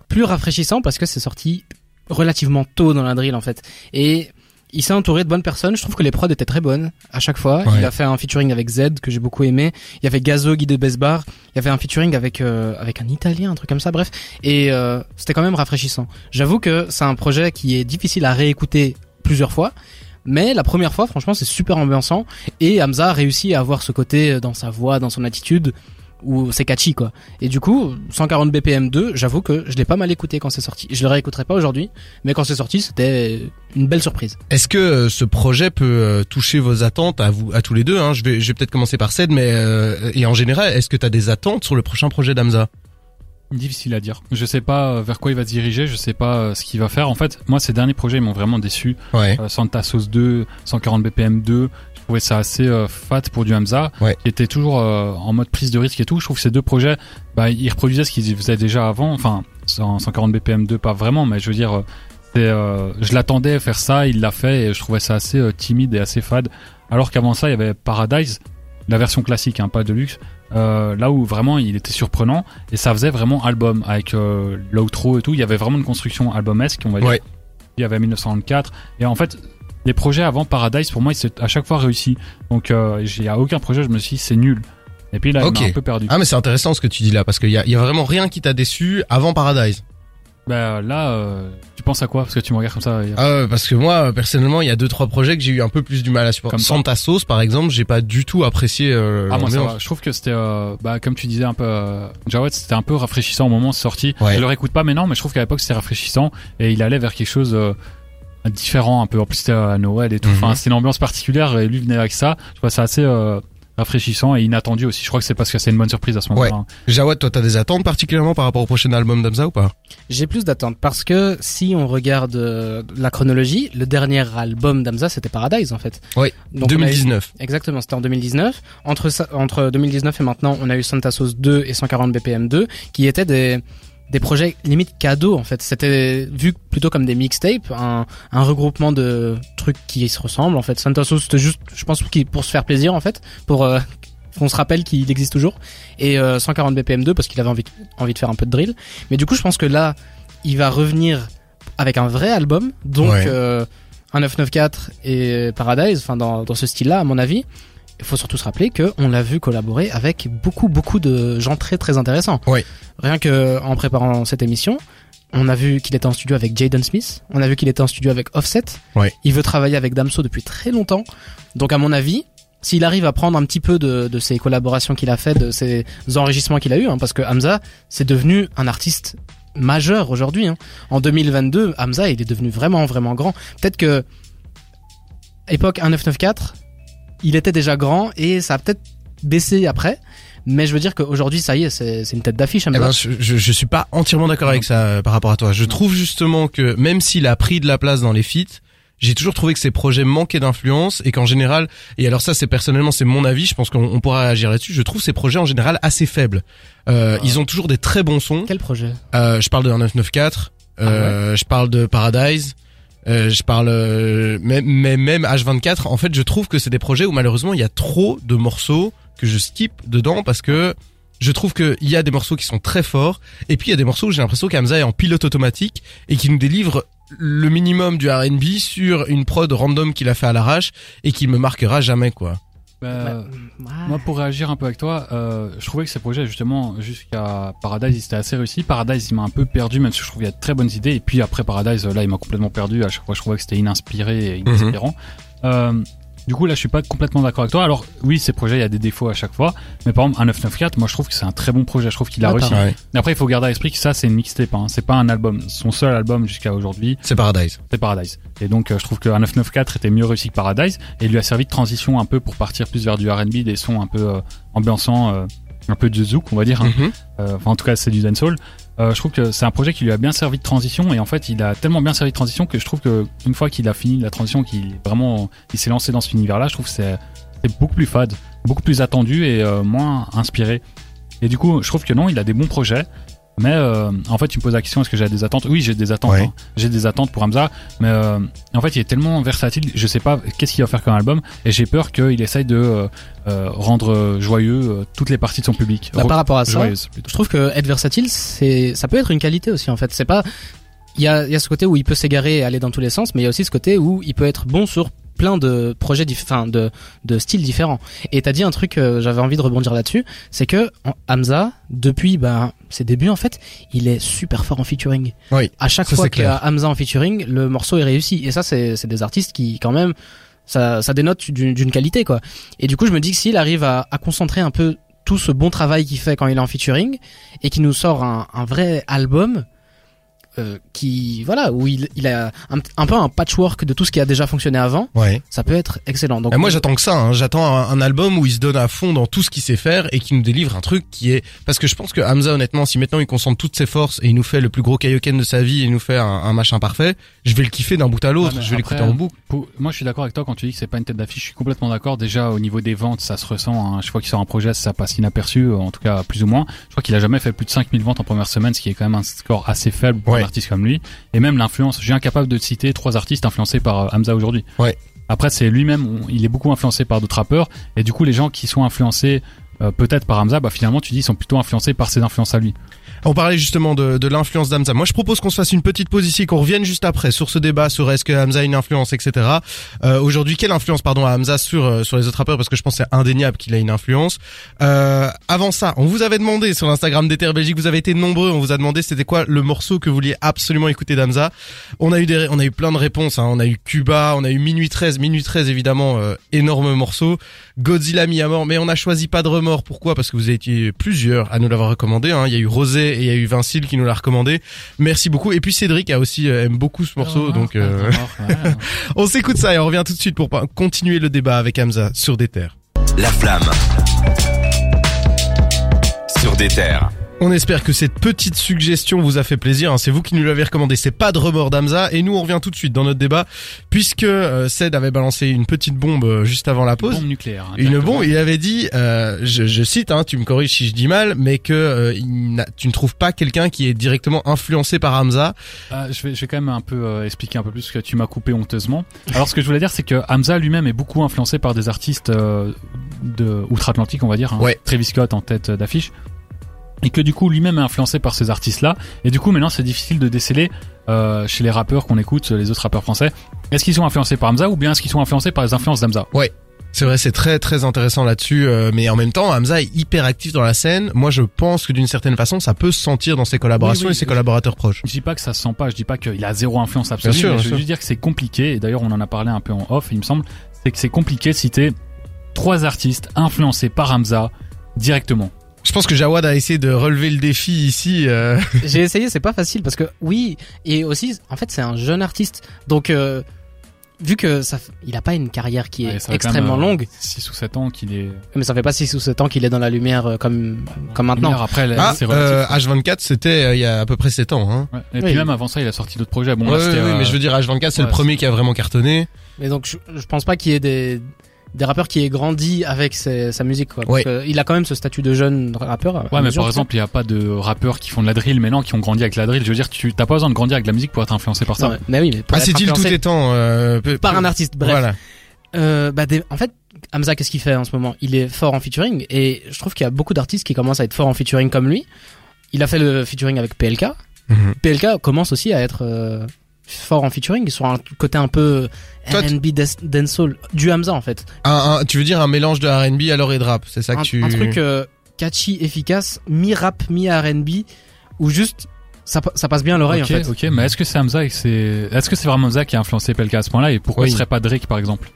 plus rafraîchissant parce que c'est sorti relativement tôt dans la drill en fait. Et il s'est entouré de bonnes personnes. Je trouve que les prods étaient très bonnes à chaque fois. Ouais. Il a fait un featuring avec Z que j'ai beaucoup aimé. Il y avait Gazo, Guy de Besbar. Il y avait un featuring avec euh, avec un Italien, un truc comme ça. Bref, et euh, c'était quand même rafraîchissant. J'avoue que c'est un projet qui est difficile à réécouter plusieurs fois. Mais la première fois, franchement, c'est super ambiançant. Et Hamza a réussi à avoir ce côté dans sa voix, dans son attitude, où c'est catchy, quoi. Et du coup, 140 BPM 2, j'avoue que je l'ai pas mal écouté quand c'est sorti. Je le réécouterai pas aujourd'hui, mais quand c'est sorti, c'était une belle surprise. Est-ce que euh, ce projet peut euh, toucher vos attentes à vous, à tous les deux hein? Je vais, je vais peut-être commencer par Ced, mais euh, et en général, est-ce que t'as des attentes sur le prochain projet d'Hamza? Difficile à dire. Je sais pas vers quoi il va se diriger, je sais pas ce qu'il va faire. En fait, moi ces derniers projets ils m'ont vraiment déçu. Ouais. Euh, Santa Sauce 2, 140 BPM 2, je trouvais ça assez euh, fat pour du Hamza, Ouais. qui était toujours euh, en mode prise de risque et tout. Je trouve que ces deux projets, bah, ils reproduisaient ce qu'ils faisaient déjà avant. Enfin, 100 140 BPM 2 pas vraiment, mais je veux dire, euh, euh, je l'attendais à faire ça, il l'a fait et je trouvais ça assez timide et assez fade. Alors qu'avant ça, il y avait Paradise, la version classique, hein, pas de luxe. Euh, là où vraiment il était surprenant et ça faisait vraiment album avec euh, l'outro et tout. Il y avait vraiment une construction albumesque, on va dire. Ouais. Il y avait 1994 et en fait les projets avant Paradise pour moi ils s'est à chaque fois réussi. Donc euh, j'ai à aucun projet je me suis dit c'est nul. Et puis là Ok. il m'a un peu perdu. Ah mais c'est intéressant ce que tu dis là parce qu'il y a, y a vraiment rien qui t'a déçu avant Paradise. Bah là euh, tu penses à quoi? Parce que tu me regardes comme ça. ouais, parce que moi personnellement il y a deux trois projets que j'ai eu un peu plus du mal à supporter. Comme Santa Sauce par exemple, j'ai pas du tout apprécié. Euh, Ah moi ça va. Je trouve que c'était euh, bah comme tu disais un peu euh, Jawed c'était un peu rafraîchissant au moment où c'est sorti. Ouais. Je le réécoute pas maintenant mais je trouve qu'à l'époque c'était rafraîchissant et il allait vers quelque chose euh, différent un peu. En plus c'était à Noël et tout. Mhm. Enfin c'était une ambiance particulière et lui venait avec ça. Je trouve ça assez euh, rafraîchissant et inattendu aussi. Je crois que c'est parce que c'est une bonne surprise à ce moment-là. hein. Jawad, toi t'as des attentes particulièrement par rapport au prochain album d'Hamza ou pas? J'ai plus d'attentes parce que si on regarde euh, la chronologie, le dernier album d'Amza c'était Paradise en fait. Oui, Donc, on a eu- 2019. Exactement, c'était en 2019. Entre entre 2019 et maintenant, on a eu Santa Sauce 2 et 140 BPM 2 qui étaient des des projets limite cadeaux en fait. C'était vu plutôt comme des mixtapes, un, un regroupement de trucs qui se ressemblent en fait. Santa Sauce c'était juste, je pense, pour, se faire plaisir en fait, pour euh, qu'on se rappelle qu'il existe toujours. Et euh, 140 BPM 2 parce qu'il avait envie, envie de faire un peu de drill. Mais du coup, je pense que là, il va revenir avec un vrai album, donc Ouais. euh, un 994 et Paradise, enfin dans, dans ce style-là, à mon avis. Il faut surtout se rappeler que on l'a vu collaborer avec beaucoup beaucoup de gens très très intéressants. Ouais. Rien que en préparant cette émission, on a vu qu'il était en studio avec Jaden Smith, on a vu qu'il était en studio avec Offset. Ouais. Il veut travailler avec Damso depuis très longtemps. Donc à mon avis, s'il arrive à prendre un petit peu de, de ces collaborations qu'il a fait, de ces enregistrements qu'il a eu, hein, parce que Hamza, c'est devenu un artiste majeur aujourd'hui. hein. En 2022, Hamza, il est devenu vraiment vraiment grand. Peut-être que époque 1994, il était déjà grand et ça a peut-être baissé après. Mais je veux dire qu'aujourd'hui, ça y est, c'est c'est une tête d'affiche. Eh ben, je, je, je suis pas entièrement d'accord avec ça euh, par rapport à toi. Je trouve justement que même s'il a pris de la place dans les feats, j'ai toujours trouvé que ces projets manquaient d'influence et qu'en général, et alors ça c'est personnellement c'est mon avis, je pense qu'on on pourra réagir là-dessus, je trouve ces projets en général assez faibles. Euh, Ils ont toujours des très bons sons. Quel projet? Euh, je parle de 994, euh, je parle de Paradise. Euh, je parle euh, même, même même H24 en fait je trouve que c'est des projets où malheureusement il y a trop de morceaux que je skip dedans parce que je trouve qu'il y a des morceaux qui sont très forts et puis il y a des morceaux où j'ai l'impression qu'Hamza est en pilote automatique et qui nous délivre le minimum du R&B sur une prod random qu'il a fait à l'arrache et qui me marquera jamais quoi. Bah, Ouais. Moi, pour réagir un peu avec toi, euh, je trouvais que ces projets, justement, jusqu'à Paradise, ils étaient assez réussis. Paradise, il m'a un peu perdu, même si je trouve qu'il y a de très bonnes idées. Et puis après Paradise, là, il m'a complètement perdu. À chaque fois, je trouvais que c'était ininspiré et inespérant. Euh, du coup, là, je suis pas complètement d'accord avec toi. Alors, oui, ces projets, il y a des défauts à chaque fois. Mais par exemple, un 994, moi, je trouve que c'est un très bon projet. Je trouve qu'il a Ah, réussi. Ouais. Mais après, il faut garder à l'esprit que ça, c'est une mixtape. Hein. C'est pas un album. Son seul album jusqu'à aujourd'hui, C'est Paradise. c'est Paradise. Et donc, euh, je trouve qu'un 994 était mieux réussi que Paradise et il lui a servi de transition un peu pour partir plus vers du R&B, des sons un peu euh, ambiançants, euh, un peu de zouk, on va dire. hein. Mhm. Euh, enfin, en tout cas, c'est du dancehall. Euh, je trouve que c'est un projet qui lui a bien servi de transition et en fait, il a tellement bien servi de transition que je trouve que une fois qu'il a fini la transition, qu'il vraiment, il s'est lancé dans cet univers-là, je trouve que c'est c'est beaucoup plus fade, beaucoup plus attendu et euh, moins inspiré. Et du coup, je trouve que non, il a des bons projets. Mais euh, en fait, tu me poses la question est-ce que j'ai des attentes? Oui, j'ai des attentes. Ouais. hein. J'ai des attentes pour Hamza, mais euh, en fait, il est tellement versatile. Je sais pas qu'est-ce qu'il va faire comme album, et j'ai peur qu'il essaye de euh, euh, rendre joyeux euh, toutes les parties de son public. Bah, par rapport à ça, joyeuse, je trouve que être versatile, c'est, ça peut être une qualité aussi en fait. C'est pas, il y a, il y a ce côté où il peut s'égarer et aller dans tous les sens, mais il y a aussi ce côté où il peut être bon sur plein de projets, enfin de, de styles différents. Et t'as dit un truc, euh, j'avais envie de rebondir là-dessus, c'est que Hamza, depuis ben ses débuts en fait, il est super fort en featuring. Oui, À chaque ça, fois qu'il y a. Hamza en featuring, le morceau est réussi. Et ça, c'est, des artistes qui quand même, ça, ça dénote d'une, d'une qualité quoi. Et du coup, je me dis que s'il arrive à, à concentrer un peu tout ce bon travail qu'il fait quand il est en featuring et qui nous sort un, un vrai album euh, qui voilà où il, il a un, un peu un patchwork de tout ce qui a déjà fonctionné avant Ouais. ça peut être excellent donc Et moi j'attends que ça, hein. j'attends un, un album où il se donne à fond dans tout ce qu'il sait faire et qui nous délivre un truc qui est... Parce que je pense que Hamza honnêtement, si maintenant il concentre toutes ses forces et il nous fait le plus gros kaioken de sa vie et il nous fait un, un machin parfait, je vais le kiffer d'un bout à l'autre, Ouais, je vais l'écouter en boucle. Pour- moi, je suis d'accord avec toi quand tu dis que c'est pas une tête d'affiche. Je suis complètement d'accord. Déjà, au niveau des ventes, ça se ressent. Hein. Je crois qu'il sort un projet, ça passe inaperçu, en tout cas plus ou moins. Je crois qu'il a jamais fait plus de 5000 ventes en première semaine, ce qui est quand même un score assez faible Ouais. artiste comme lui. Et même l'influence. J'ai incapable de citer trois artistes influencés par euh, Hamza aujourd'hui. Ouais. Après, c'est lui-même, il est beaucoup influencé par d'autres rappeurs. Et du coup, les gens qui sont influencés euh, peut-être par Hamza, bah finalement, tu dis, ils sont plutôt influencés par ses influences à lui. On parlait justement de, de l'influence d'Hamza. Moi, je propose qu'on se fasse une petite pause ici, qu'on revienne juste après sur ce débat sur est-ce que Hamza a une influence, etc. Euh, Aujourd'hui, quelle influence, pardon, a Hamza sur euh, sur les autres rappeurs? Parce que je pense c'est indéniable qu'il a une influence. Euh, avant ça, on vous avait demandé sur l'Instagram d'Ether Belgique, vous avez été nombreux, on vous a demandé c'était quoi le morceau que vous vouliez absolument écouter d'Hamza. On a eu des, on a eu plein de réponses. Hein. On a eu Cuba, on a eu Minuit 13, Minuit 13 évidemment, euh, énorme morceau. Godzilla mis à mort, mais on a choisi pas de remords. Pourquoi? Parce que vous étiez plusieurs à nous l'avoir recommandé. Hein. Il y a eu Rosé et il y a eu Vincile qui nous l'a recommandé. Merci beaucoup. Et puis Cédric a aussi euh, aime beaucoup ce morceau, donc euh, (laughs) on s'écoute ça et on revient tout de suite pour continuer le débat avec Hamza sur des terres. La flamme. Sur des terres. On espère que cette petite suggestion vous a fait plaisir. hein. C'est vous qui nous l'avez recommandé. C'est pas de remords d'Hamza. Et nous, on revient tout de suite dans notre débat, puisque euh, Ced avait balancé une petite bombe euh, juste avant la pause. Bombe nucléaire. hein, Une bombe, il avait dit, euh, je, je cite, hein, tu me corriges si je dis mal, mais que euh, il tu ne trouves pas quelqu'un qui est directement influencé par Hamza. Ah, je, vais, je vais quand même un peu euh, expliquer un peu plus ce que tu m'as coupé honteusement. Alors ce que je voulais dire c'est que Hamza lui-même est beaucoup influencé par des artistes euh, de outre-Atlantique on va dire, hein, Ouais. Travis Scott en tête euh, d'affiche, et que du coup lui-même est influencé par ces artistes-là. Et du coup maintenant c'est difficile de déceler euh, chez les rappeurs qu'on écoute, les autres rappeurs français, est-ce qu'ils sont influencés par Hamza ou bien est-ce qu'ils sont influencés par les influences d'Hamza? C'est vrai, c'est très très intéressant là-dessus, euh, mais en même temps, Hamza est hyper actif dans la scène. Moi, je pense que d'une certaine façon, ça peut se sentir dans ses collaborations Oui, oui, et ses collaborateurs proches. Je dis pas que ça se sent pas, je dis pas qu'il a zéro influence absolue, Bien sûr, mais je veux juste dire que c'est compliqué, et d'ailleurs on en a parlé un peu en off, il me semble, c'est que c'est compliqué de citer trois artistes influencés par Hamza directement. Je pense que Jawad a essayé de relever le défi ici. euh, (laughs) j'ai essayé c'est pas facile parce que oui et aussi en fait c'est un jeune artiste donc euh, vu que ça, il a pas une carrière qui est Ouais, ça fait quand extrêmement même, euh, longue, 6 ou 7 ans qu'il est. mais ça fait pas 6 ou 7 ans qu'il est dans la lumière euh, comme comme maintenant. Lumière, Après, elle- Ah, euh, H24, c'était euh, il y a à peu près 7 ans. Hein. Ouais. Et oui. puis même avant ça, il a sorti d'autres projets. Bon, Ouais, là, euh, mais je veux dire, H24, c'est ouais, le premier qui a vraiment cartonné. Mais donc je, je pense pas qu'il y ait des des rappeurs qui aient grandi avec ses- sa musique quoi. Ouais. Donc, euh, il a quand même ce statut de jeune rappeur. Ouais, mais par exemple, il y a pas de rappeurs qui font de la drill maintenant qui ont grandi avec la drill. Je veux dire, tu t'as pas besoin de grandir avec la musique pour être influencé par ça. Ouais, mais oui, mais pour Ah, c'est-il tout étant euh, peu- par un artiste. Bref. Voilà. Euh, bah, des- en fait, Hamza, qu'est-ce qu'il fait en ce moment? Il est fort en featuring et je trouve qu'il y a beaucoup d'artistes qui commencent à être forts en featuring comme lui. Il a fait le featuring avec PLK. Mhm. PLK commence aussi à être euh, fort en featuring sur un côté un peu R&B dancehall du Hamza en fait. Un, un- tu veux dire un mélange de R&B alors et de rap, c'est ça que un, tu... un truc euh, catchy, efficace, mi rap, mi R&B ou juste ça, ça passe bien à l'oreille ok, en fait. ok, mais est-ce que c'est Hamza et que c'est, est-ce que c'est vraiment Hamza qui a influencé PLK à ce point-là et pourquoi Oui. ce serait pas Drake par exemple?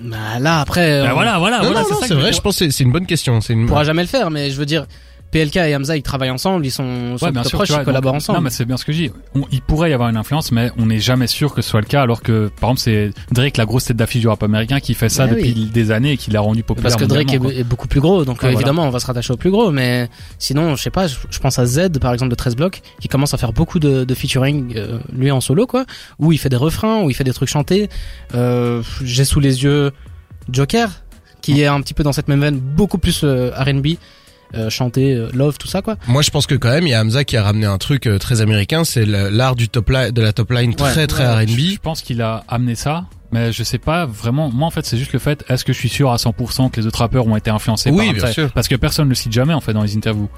Bah, là après, Bah on voilà, voilà, non, voilà, non, non, ça c'est vrai, je pense que c'est- c'est une bonne question. C'est une... pourra jamais le faire, mais je veux dire, PLK et Hamza ils travaillent ensemble, ils sont, sont Ouais, bien plutôt sûr, proches, vois, ils collaborent donc- ensemble. Non, mais c'est bien ce que je dis. On- il pourrait y avoir une influence, mais on n'est jamais sûr que ce soit le cas, alors que, par exemple, c'est Drake, la grosse tête d'affiche du rap américain, qui fait ça Bah depuis oui. des années et qui l'a rendu populaire. Parce que Drake est, beaucoup plus gros, donc euh, voilà. évidemment on va se rattacher au plus gros. Mais sinon, je sais pas, je, je pense à Z par exemple de 13 blocs, qui commence à faire beaucoup de, de featuring euh, lui en solo quoi, où il fait des refrains, où il fait des trucs chantés. Euh, J'ai sous les yeux Joker, qui est un petit peu dans cette même veine, beaucoup plus euh, R&B, euh, chanté, euh, love, tout ça quoi. Moi, je pense que quand même, il y a Hamza qui a ramené un truc euh, très américain, c'est le- l'art du top line, de la top line très Ouais. très. R&B. Je pense qu'il a amené ça. Mais je sais pas vraiment. Moi, en fait, c'est juste le fait. Est-ce que je suis sûr à 100% que les autres rappeurs ont été influencés Oui, par bien Hamza sûr. Parce que personne ne le cite jamais en fait dans les interviews.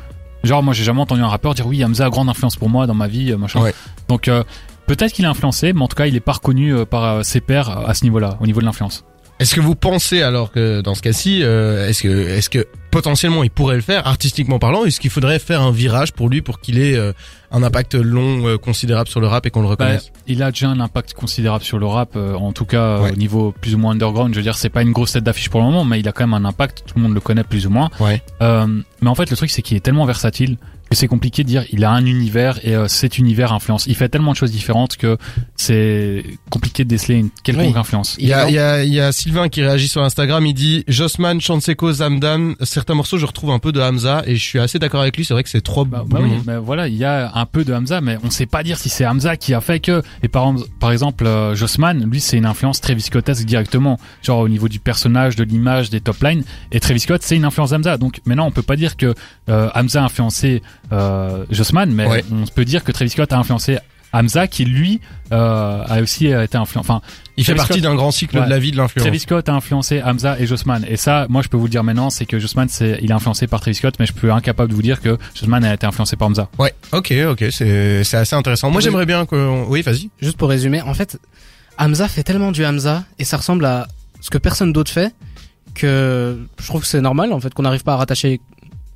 Genre, moi, j'ai jamais entendu un rappeur dire oui, Hamza a grande influence pour moi dans ma vie, machin. Ouais. Donc, euh, peut-être qu'il est influencé, mais en tout cas, il est pas reconnu par ses pairs à ce niveau-là, au niveau de l'influence. Est-ce que vous pensez alors que dans ce cas-ci, euh, est-ce que est-ce que potentiellement il pourrait le faire artistiquement parlant Est-ce qu'il faudrait faire un virage pour lui pour qu'il ait euh, un impact long euh, considérable sur le rap et qu'on le Bah, reconnaisse? il a déjà un impact considérable sur le rap, euh, en tout cas euh, Ouais. au niveau plus ou moins underground. Je veux dire, c'est pas une grosse tête d'affiche pour le moment, mais il a quand même un impact. Tout le monde le connaît plus ou moins. Ouais. Euh, mais en fait, le truc c'est qu'il est tellement versatile que c'est compliqué de dire il a un univers et euh, cet univers influence. Il fait tellement de choses différentes que c'est compliqué de déceler une quelconque Oui. influence. Il y, a, Il il, y a, il y a Sylvain qui réagit sur Instagram, il dit Jossman, Chanseko, Zamdan, certains morceaux je retrouve un peu de Hamza et je suis assez d'accord avec lui, c'est vrai que c'est trop Bah, bon. bah oui, mais voilà, il y a un peu de Hamza, mais on sait pas dire si c'est Hamza qui a fait que. Et par, par exemple, euh, Jossman, lui, c'est une influence Travis Scottesque directement, genre au niveau du personnage, de l'image, des top lines. Et Travis Scott, c'est une influence Hamza. Donc maintenant, on peut pas dire que euh, Hamza a influencé Jossman, mais Ouais. on peut dire que Travis Scott a influencé Hamza, qui lui euh, a aussi été influencé. Enfin, Il fait partie Scott- d'un grand cycle Ouais. de la vie de l'influence. Travis Scott a influencé Hamza et Jossman. Et ça, moi, je peux vous le dire maintenant, c'est que Jossman, c'est, il est influencé par Travis Scott, mais je peux incapable de vous dire que Jossman a été influencé par Hamza. Ouais, ok, ok, c'est c'est assez intéressant. Moi Oui. j'aimerais bien que... Oui, vas-y. Juste pour résumer, en fait, Hamza fait tellement du Hamza et ça ressemble à ce que personne d'autre fait que je trouve que c'est normal en fait qu'on n'arrive pas à rattacher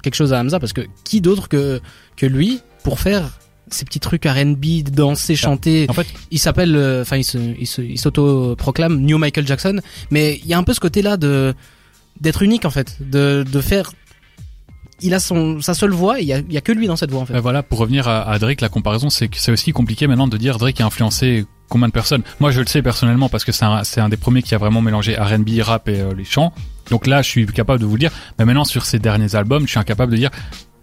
quelque chose à Hamza parce que qui d'autre que que lui pour faire ces petits trucs R&B, danser, chanter? En fait, Il s'appelle, euh, enfin, il se, il se, il s'auto-proclame New Michael Jackson. Mais il y a un peu ce côté-là de d'être unique en fait, de de faire. Il a son sa seule voix. et Il y a, il y a que lui dans cette voix en fait. Ben voilà, pour revenir à, à Drake, la comparaison, c'est que c'est aussi compliqué maintenant de dire Drake a influencé combien de personnes. Moi, je le sais personnellement parce que c'est un, des premiers qui a vraiment mélangé R&B, rap et euh, les chants. Donc là, je suis capable de vous le dire. Mais maintenant, sur ses derniers albums, je suis incapable de dire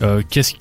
euh, qu'est-ce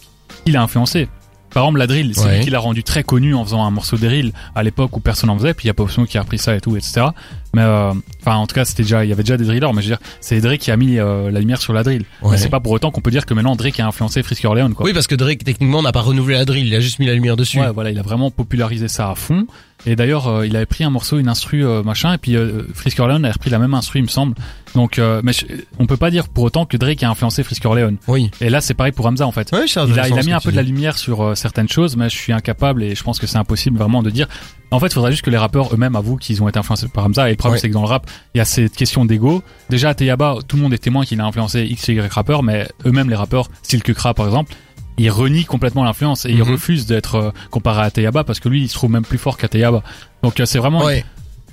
qu'il a influencé. Par exemple, la drill, c'est Ouais. lui qui l'a rendu très connu en faisant un morceau de drill à l'époque où personne en faisait. Puis il y a Pop Smoke qui a repris ça et tout, etc. Mais euh, enfin, en tout cas, c'était déjà, il y avait déjà des drillers. Mais je veux dire, c'est Drake qui a mis euh, la lumière sur la drill. Ouais. Mais c'est pas pour autant qu'on peut dire que maintenant Drake a influencé Frisky Orleans, quoi. Oui, parce que Drake, techniquement, n'a pas renouvelé la drill, il a juste mis la lumière dessus. Ouais, voilà, il a vraiment popularisé ça à fond. Et d'ailleurs, euh, il avait pris un morceau, une instru, euh, machin, et puis euh, Frisk Orleans a repris la même instru, il me semble. Donc, euh, mais je- on peut pas dire pour autant que Drake a influencé Frisk Orleans. Oui. Et là, c'est pareil pour Hamza en fait. C'est Il a, il a mis un peu de la lumière sur euh, certaines choses, mais je suis incapable et je pense que c'est impossible vraiment de dire. En fait, il faudrait juste que les rappeurs eux-mêmes avouent qu'ils ont été influencés par Hamza. Et le problème, c'est que dans le rap, il y a cette question d'ego. Déjà, à Teyaba, tout le monde est témoin qu'il a influencé X, Y rappeurs, mais eux-mêmes, les rappeurs, style Kukra par exemple, ils renient complètement l'influence et ils Mhm. refusent d'être euh, comparés à Teyaba parce que lui, il se trouve même plus fort qu'à Teyaba. Donc, euh, c'est vraiment Ouais.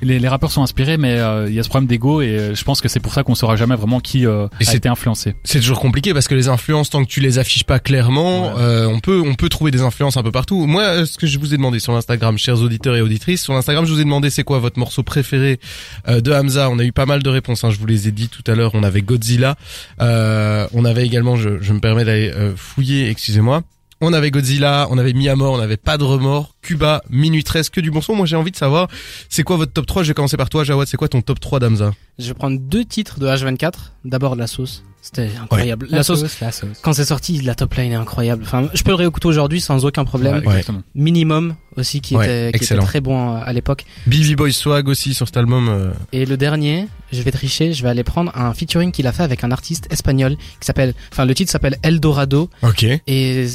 Les, les rappeurs sont inspirés, mais euh, il y a ce problème d'ego et euh, je pense que c'est pour ça qu'on saura jamais vraiment qui euh, Et a été influencé. C'est toujours compliqué parce que les influences, tant que tu les affiches pas clairement, Ouais. euh, on peut on peut trouver des influences un peu partout. Moi, euh, ce que je vous ai demandé sur l'Instagram, chers auditeurs et auditrices, sur l'Instagram, je vous ai demandé c'est quoi votre morceau préféré euh, de Hamza. On a eu pas mal de réponses. Hein, je vous les ai dit tout à l'heure. On avait Godzilla. Euh, on avait également, je, je me permets d'aller euh, fouiller, excusez-moi. On avait Godzilla, on avait Miyamor, on avait Pas de remords, Cuba, Minuit 13, que du bon son. Moi, j'ai envie de savoir, c'est quoi votre top 3 Je vais commencer par toi, Jawad. C'est quoi ton top 3 d'Hamza Je vais prendre deux titres de H24. D'abord la sauce. C'était incroyable. La, sauce, la sauce. quand c'est sorti, la top line est incroyable. Enfin, je peux le réécouter aujourd'hui sans aucun problème. Ouais, exactement. Minimum aussi qui Ouais, était qui était très bon à l'époque. BB Boy Swag aussi sur cet album. euh, Et le dernier, je vais tricher, je vais aller prendre un featuring qu'il a fait avec un artiste espagnol qui s'appelle, enfin le titre s'appelle Eldorado Ok. et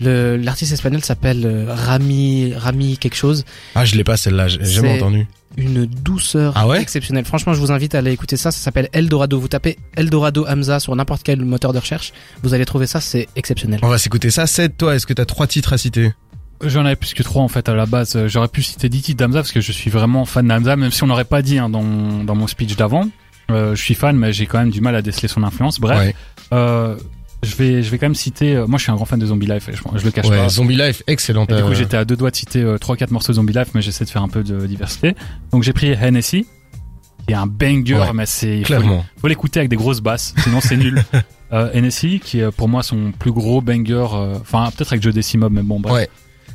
le l'artiste espagnol s'appelle euh, Rami Rami quelque chose. Ah, je l'ai pas celle-là, j'ai jamais entendu. Une douceur Ah ouais exceptionnelle. Franchement, je vous invite à aller écouter ça. Ça s'appelle Eldorado. Vous tapez Eldorado Hamza sur n'importe quel moteur de recherche, vous allez trouver ça. C'est exceptionnel. On va s'écouter ça. Ced, toi, est-ce que t'as trois titres à citer? J'en avais plus que trois en fait à la base. J'aurais pu citer 10 titres d'Hamza parce que je suis vraiment fan d'Hamza, même si on n'aurait pas dit hein, dans, dans mon speech d'avant. Euh, je suis fan, mais j'ai quand même du mal à déceler son influence. Bref, Ouais, euh, je vais je vais quand même citer. euh, moi, je suis un grand fan de Zombie Life. Je, je le cache ouais pas. Zombie Life, excellent. Et du coup, euh, j'étais à deux doigts de citer euh, trois quatre morceaux de Zombie Life, mais j'essaie de faire un peu de diversité. Donc j'ai pris Hennessy, qui est un banger, Ouais, mais c'est il faut- clairement. faut l'écouter avec des grosses basses, sinon c'est nul. (laughs) Euh, Hennessy, qui est pour moi son plus gros banger, enfin peut-être avec Joe Decimob, mais bon bref. Ouais.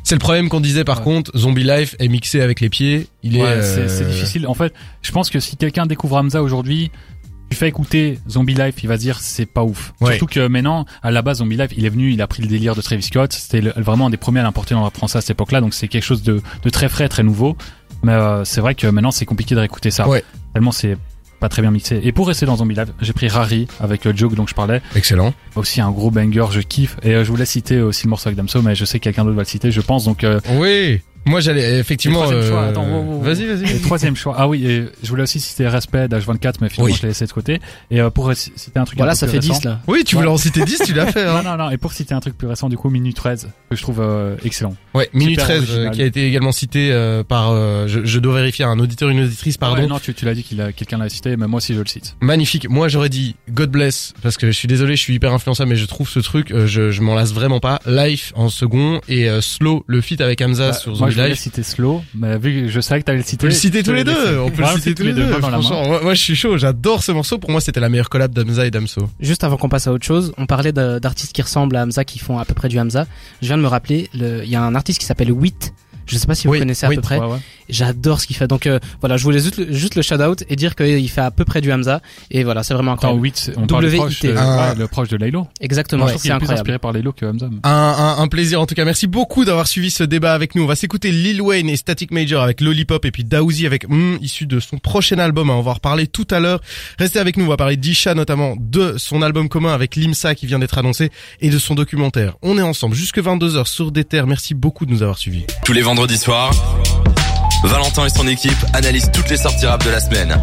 C'est le problème qu'on disait par Ouais. contre, Zombie Life est mixé avec les pieds. Il est. Ouais, euh, c'est difficile. En fait, je pense que si quelqu'un découvre Hamza aujourd'hui, tu fais écouter Zombie Life, il va se dire c'est pas ouf. Ouais. Surtout que maintenant, à la base, Zombie Life, il est venu, il a pris le délire de Travis Scott. C'était le- vraiment un des premiers à l'importer dans la français à cette époque-là, donc c'est quelque chose de, de très frais, très nouveau. Mais euh, c'est vrai que maintenant, c'est compliqué de réécouter ça. Ouais. Tellement c'est pas très bien mixé. Et pour rester dans Zombie Life, j'ai pris Rari avec euh, Joke dont je parlais. Excellent. Aussi un gros banger, je kiffe. Et euh, je voulais citer aussi le morceau avec Damso, mais je sais que quelqu'un d'autre va le citer, je pense. Donc euh, Oui. Moi, j'allais effectivement. Le troisième choix, euh, wow, wow. Vas-y, vas-y. Troisième choix. Ah oui, et je voulais aussi citer Respect d'H24, mais finalement Oui. je l'ai laissé de côté. Et euh, pour citer un truc Voilà, un ça plus fait récent- 10 là. Oui, tu Ouais. voulais en citer 10, tu l'as (laughs) fait. Non, Hein. non, non. Et pour citer un truc plus récent, du coup, Minute 13, que je trouve euh, excellent. Ouais, Minute Super 13, euh, original. qui a été également cité euh, par. euh, je, je dois vérifier un auditeur, une auditrice, pardon. Ouais, non, tu, tu l'as dit qu'il a quelqu'un l'a cité, mais moi aussi je le cite. Magnifique. Moi, j'aurais dit God bless parce que je suis désolé, je suis hyper influençable, mais je trouve ce truc, euh, je, je m'en lasse vraiment pas. Life en second et euh, Slow, le feat avec Hamza Bah, sur Life. citer Slow, mais vu que je savais que t'allais le On citer. peut le citer tous les deux. On peut le citer tous les deux. Franchement, moi, je suis chaud. J'adore ce morceau. Pour moi, c'était la meilleure collab d'Hamza et Damso. Juste avant qu'on passe à autre chose, on parlait d'artistes qui ressemblent à Hamza, qui font à peu près du Hamza. Je viens de me rappeler, le- il y a un artiste qui s'appelle Wit. Je sais pas si vous Oui, connaissez à oui. peu près. Ouais, ouais. J'adore ce qu'il fait. Donc euh, voilà, je voulais juste le, juste le shout out et dire qu'il fait à peu près du Hamza. Et voilà, c'est vraiment Attends, incroyable. 8, on parle du proche, de, Ah. ouais, le proche de Laylo. Exactement, je trouve qu'il c'est est plus incroyable. inspiré par Laylo que Hamza. Un, un, un plaisir en tout cas. Merci beaucoup d'avoir suivi ce débat avec nous. On va s'écouter Lil Wayne et Static Major avec Lollipop et puis Daouzi avec mm, issu de son prochain album. On va en reparler tout à l'heure. Restez avec nous. On va parler d'Isha notamment de son album commun avec Limsa qui vient d'être annoncé et de son documentaire. On est ensemble jusque 22h sur des terres. Merci beaucoup de nous avoir suivis. Tous les vendredis soirs, Valentin et son équipe analysent toutes les sorties rap de la semaine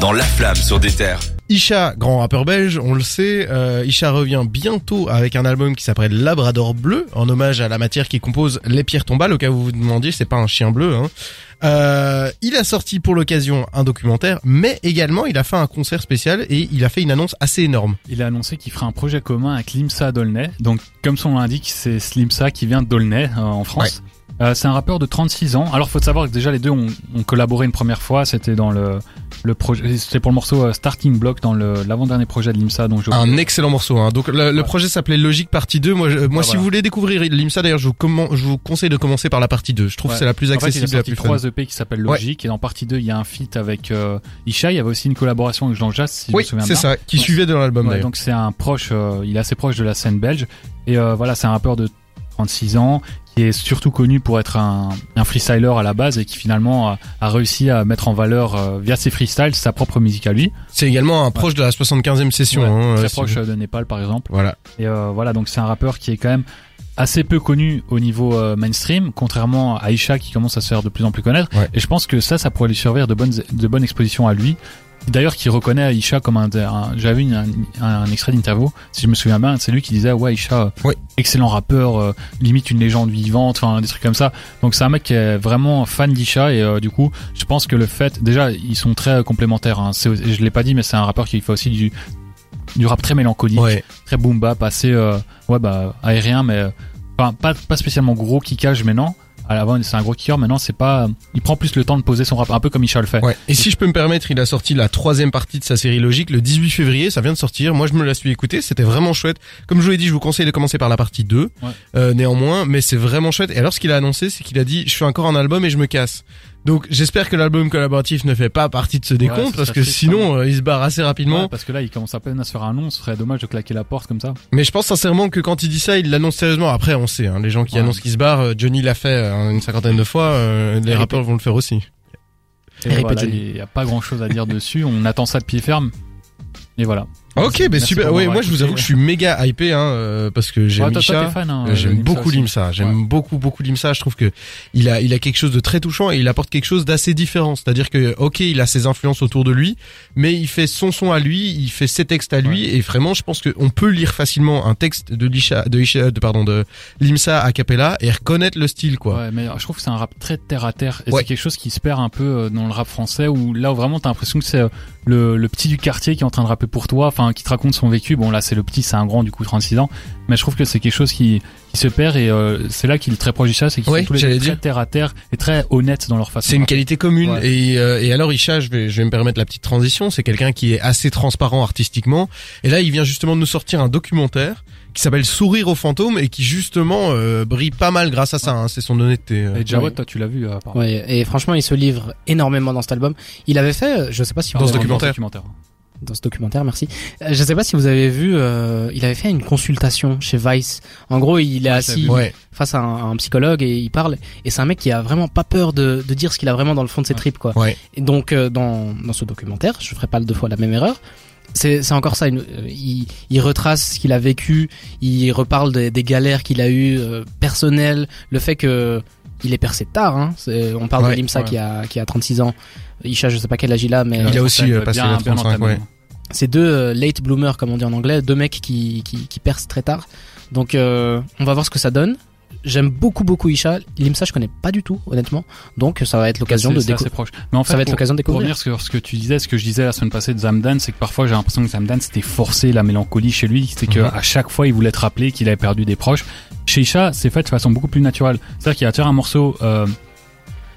dans La Flamme sur des terres. Isha, grand rappeur belge, on le sait, euh, Isha revient bientôt avec un album qui s'appelle Labrador Bleu, en hommage à la matière qui compose les pierres tombales, au cas où vous vous demandiez, c'est pas un chien bleu. Hein. Euh, il a sorti pour l'occasion un documentaire, mais également il a fait un concert spécial et il a fait une annonce assez énorme. Il a annoncé qu'il ferait un projet commun avec Limsa Dolnay. Donc, comme son nom l'indique, c'est Slimsa qui vient de Dolnay euh, en France. Euh, c'est un rappeur de 36 ans. Alors, faut savoir que déjà les deux ont, ont collaboré une première fois. C'était dans le le projet, c'était pour le morceau euh, Starting Block dans le l'avant-dernier projet de Limsa. Donc, Un excellent morceau. Hein. Donc le, le projet s'appelait Logique partie 2. Moi, je- moi Ah, si voilà. vous voulez découvrir Limsa, d'ailleurs, je vous, je vous conseille de commencer par la partie 2. Je trouve Ouais. que c'est la plus En fait, il a accessible la sorti fun. trois EP qui s'appellent Logique et dans partie 2 il y a un feat avec euh, Isha. Il y avait aussi une collaboration avec Jean Jass, si Oui, je me souviens c'est bien. ça, qui Donc, suivait de l'album d'ailleurs. donc c'est un proche, euh, il est assez proche de la scène belge. Et euh, voilà, c'est un rappeur de 36 ans qui est surtout connu pour être un, un freestyler à la base et qui finalement a, a réussi à mettre en valeur euh, via ses freestyles sa propre musique à lui. C'est également un proche de la 75e session. Ouais, hein, très proche de Népal par exemple. Voilà. Et euh, voilà, donc c'est un rappeur qui est quand même assez peu connu au niveau euh, mainstream, contrairement à Aisha qui commence à se faire de plus en plus connaître. Ouais. Et je pense que ça, ça pourrait lui servir de bonnes, de bonnes expositions à lui. D'ailleurs, qui reconnaît Aisha comme un, un- j'avais un, un, extrait d'interview, si je me souviens bien, c'est lui qui disait ouais euh, Ouais. excellent rappeur, euh, limite une légende vivante, enfin des trucs comme ça. Donc c'est un mec qui est vraiment fan d'Isha et euh, du coup, je pense que le fait, déjà ils sont très euh, complémentaires. Hein. Je l'ai pas dit, mais c'est un rappeur qui fait aussi du du rap très mélancolique Ouais. très boom bap, assez euh, ouais bah aérien, mais enfin, pas pas spécialement gros kickage maintenant. À l'avant c'est un gros kicker, maintenant c'est pas. Il prend plus le temps de poser son rap, un peu comme Isha le fait. Ouais. Et si je peux me permettre, il a sorti la troisième partie de sa série Logique le 18 février, ça vient de sortir. Moi, je me la suis écouté, c'était vraiment chouette. Comme je vous l'ai dit, je vous conseille de commencer par la partie 2, Ouais. euh, néanmoins, mais c'est vraiment chouette. Et alors, ce qu'il a annoncé, c'est qu'il a dit, je fais encore un album et je me casse. Donc, j'espère que l'album collaboratif ne fait pas partie de ce décompte, ce parce que sinon, euh, il se barre assez rapidement. Ouais, parce que là il commence à peine à se faire un nom, ce serait dommage de claquer la porte comme ça. Mais je pense sincèrement que quand il dit ça, il l'annonce sérieusement. Après, on sait, hein, les gens qui Ouais. annoncent qu'ils se barrent, euh, Johnny l'a fait euh, une cinquantaine de fois, euh, les rappeurs vont le faire aussi. Et RIP voilà, Johnny. il y a pas grand chose à dire (laughs) dessus, on attend ça de pied ferme. Et voilà. Ok, bah Merci super. Ouais, moi je vous avoue que je suis méga hypé, hein, euh, parce que j'aime Ouais, hein, J'aime beaucoup. Limsa. J'aime beaucoup beaucoup Limsa. Je trouve que il a il a quelque chose de très touchant et il apporte quelque chose d'assez différent. C'est-à-dire que ok, il a ses influences autour de lui, mais il fait son son à lui, il fait ses textes à lui et vraiment, je pense qu'on peut lire facilement un texte de Lisha, de Isha, de pardon de Limsa a cappella et reconnaître le style quoi. Ouais, mais je trouve que c'est un rap très terre à terre et Ouais. c'est quelque chose qui se perd un peu euh, dans le rap français où là où vraiment t'as l'impression que c'est euh, le, le petit du quartier qui est en train de rapper pour toi, enfin qui te raconte son vécu. Bon là c'est le petit, c'est un grand du coup 36 ans, mais je trouve que c'est quelque chose qui, qui se perd et euh, c'est là qu'il est très proche du chat, c'est qu'ils Ouais, sont tous les j'allais deux très terre à terre et très honnêtes dans leur façon. C'est une qualité commune Ouais. et, euh, et alors Isha, je vais, je vais me permettre la petite transition, c'est quelqu'un qui est assez transparent artistiquement et là il vient justement de nous sortir un documentaire qui s'appelle Sourire aux fantômes et qui justement euh, brille pas mal grâce à ça, hein, c'est son honnêteté. euh. Et Jawad, Ouais. toi tu l'as vu euh, apparemment. Ouais, et franchement, il se livre énormément dans cet album. Il avait fait, euh, je sais pas si vous Dans ce avez- documentaire. Dans ce documentaire, merci. Euh, Je sais pas si vous avez vu, euh, il avait fait une consultation chez Vice. En gros, il est assis. Ouais, face à un, un psychologue et il parle. Et c'est un mec qui a vraiment pas peur de, de dire ce qu'il a vraiment dans le fond de ses tripes, quoi. ouais. Et donc euh, dans, dans ce documentaire, je ferai pas deux fois la même erreur. C'est encore ça. une- euh, il, il retrace ce qu'il a vécu. Il reparle des, des galères qu'il a eues personnelles, le fait que il est percé tard. Hein. On parle Ouais, de Limsa qui a qui a 36 ans. Isha, je sais pas quel âge il a, mais Il a aussi, euh, passé bien, la bien 35, entamé. ouais. c'est deux euh, late bloomers comme on dit en anglais, deux mecs qui qui, qui percent très tard. Donc euh, on va voir ce que ça donne. J'aime beaucoup beaucoup Isha. Limsa je connais pas du tout honnêtement. Donc ça va être l'occasion de découvrir. proche. Mais en fait, Ça va être pour- l'occasion de Pour découvrir. revenir sur ce que tu disais, ce que je disais la semaine passée de Zamdan, c'est que parfois j'ai l'impression que Zamdan c'était forcé la mélancolie chez lui, c'est que Mhm. à chaque fois il voulait te rappeler qu'il avait perdu des proches. Chez Isha, c'est fait de façon beaucoup plus naturelle. C'est-à-dire qu'il va te faire un morceau euh,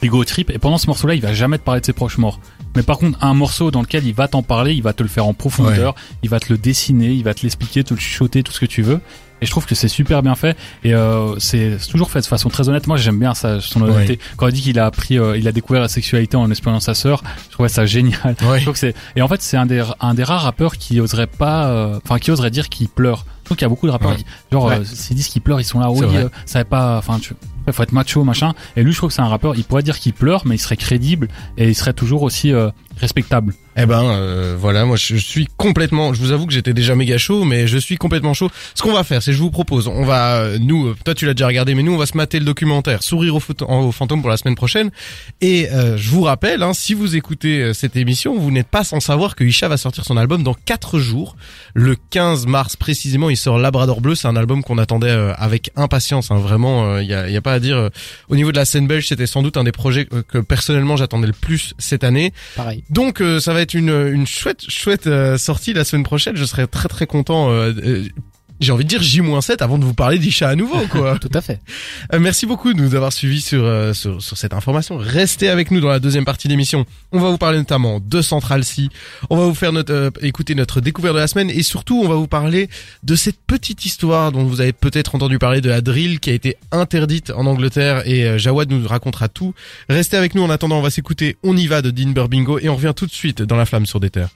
Ego Trip et pendant ce morceau-là, il va jamais te parler de ses proches morts. Mais par contre, un morceau dans lequel il va t'en parler, il va te le faire en profondeur, il va te le dessiner, il va te l'expliquer, te le chuchoter, tout ce que tu veux. Et je trouve que c'est super bien fait et euh, c'est toujours fait de façon très honnête. Moi, j'aime bien ça, son honnêteté. Quand il dit qu'il a appris, euh, il a découvert la sexualité en espionnant sa sœur, je trouvais ça génial. Ouais. Je trouve que c'est et en fait c'est un des un des rares rappeurs qui oserait pas, euh, enfin qui oserait dire qu'il pleure. Je trouve qu'il y a beaucoup de rappeurs Ouais. qui, genre s'ils disent qu'ils pleurent, ils sont là, oui, ça va pas, enfin tu faut être macho machin. Et lui, je trouve que c'est un rappeur, il pourrait dire qu'il pleure, mais il serait crédible et il serait toujours aussi euh, respectable. Eh ben euh, voilà, moi je suis complètement, je vous avoue que j'étais déjà méga chaud, mais je suis complètement chaud. Ce qu'on va faire, c'est je vous propose, on va euh, nous, euh, toi tu l'as déjà regardé, mais nous on va se mater le documentaire Sourire au, photo- au fantôme pour la semaine prochaine. Et euh, je vous rappelle, hein, si vous écoutez euh, cette émission, vous n'êtes pas sans savoir que Isha va sortir son album dans quatre jours, le 15 mars précisément. Il sort Labrador Bleu, c'est un album qu'on attendait avec impatience. Hein, vraiment, il y, a, y a pas à dire. euh, au niveau de la scène belge, c'était sans doute un des projets euh, que personnellement j'attendais le plus cette année. Pareil. Donc euh, ça va être une, une chouette chouette sortie la semaine prochaine. Je serai très très content. J'ai envie de dire J-7 avant de vous parler d'Isha à nouveau quoi. (laughs) Tout à fait. Euh, merci beaucoup de nous avoir suivis sur, euh, sur sur cette information. Restez avec nous dans la deuxième partie d'émission. On va vous parler notamment de Central C. On va vous faire notre euh, écouter notre découverte de la semaine et surtout on va vous parler de cette petite histoire dont vous avez peut-être entendu parler de la drill qui a été interdite en Angleterre et euh, Jawad nous racontera tout. Restez avec nous en attendant. On va s'écouter On y va de Dean Burbingo et on revient tout de suite dans la flamme sur des terres.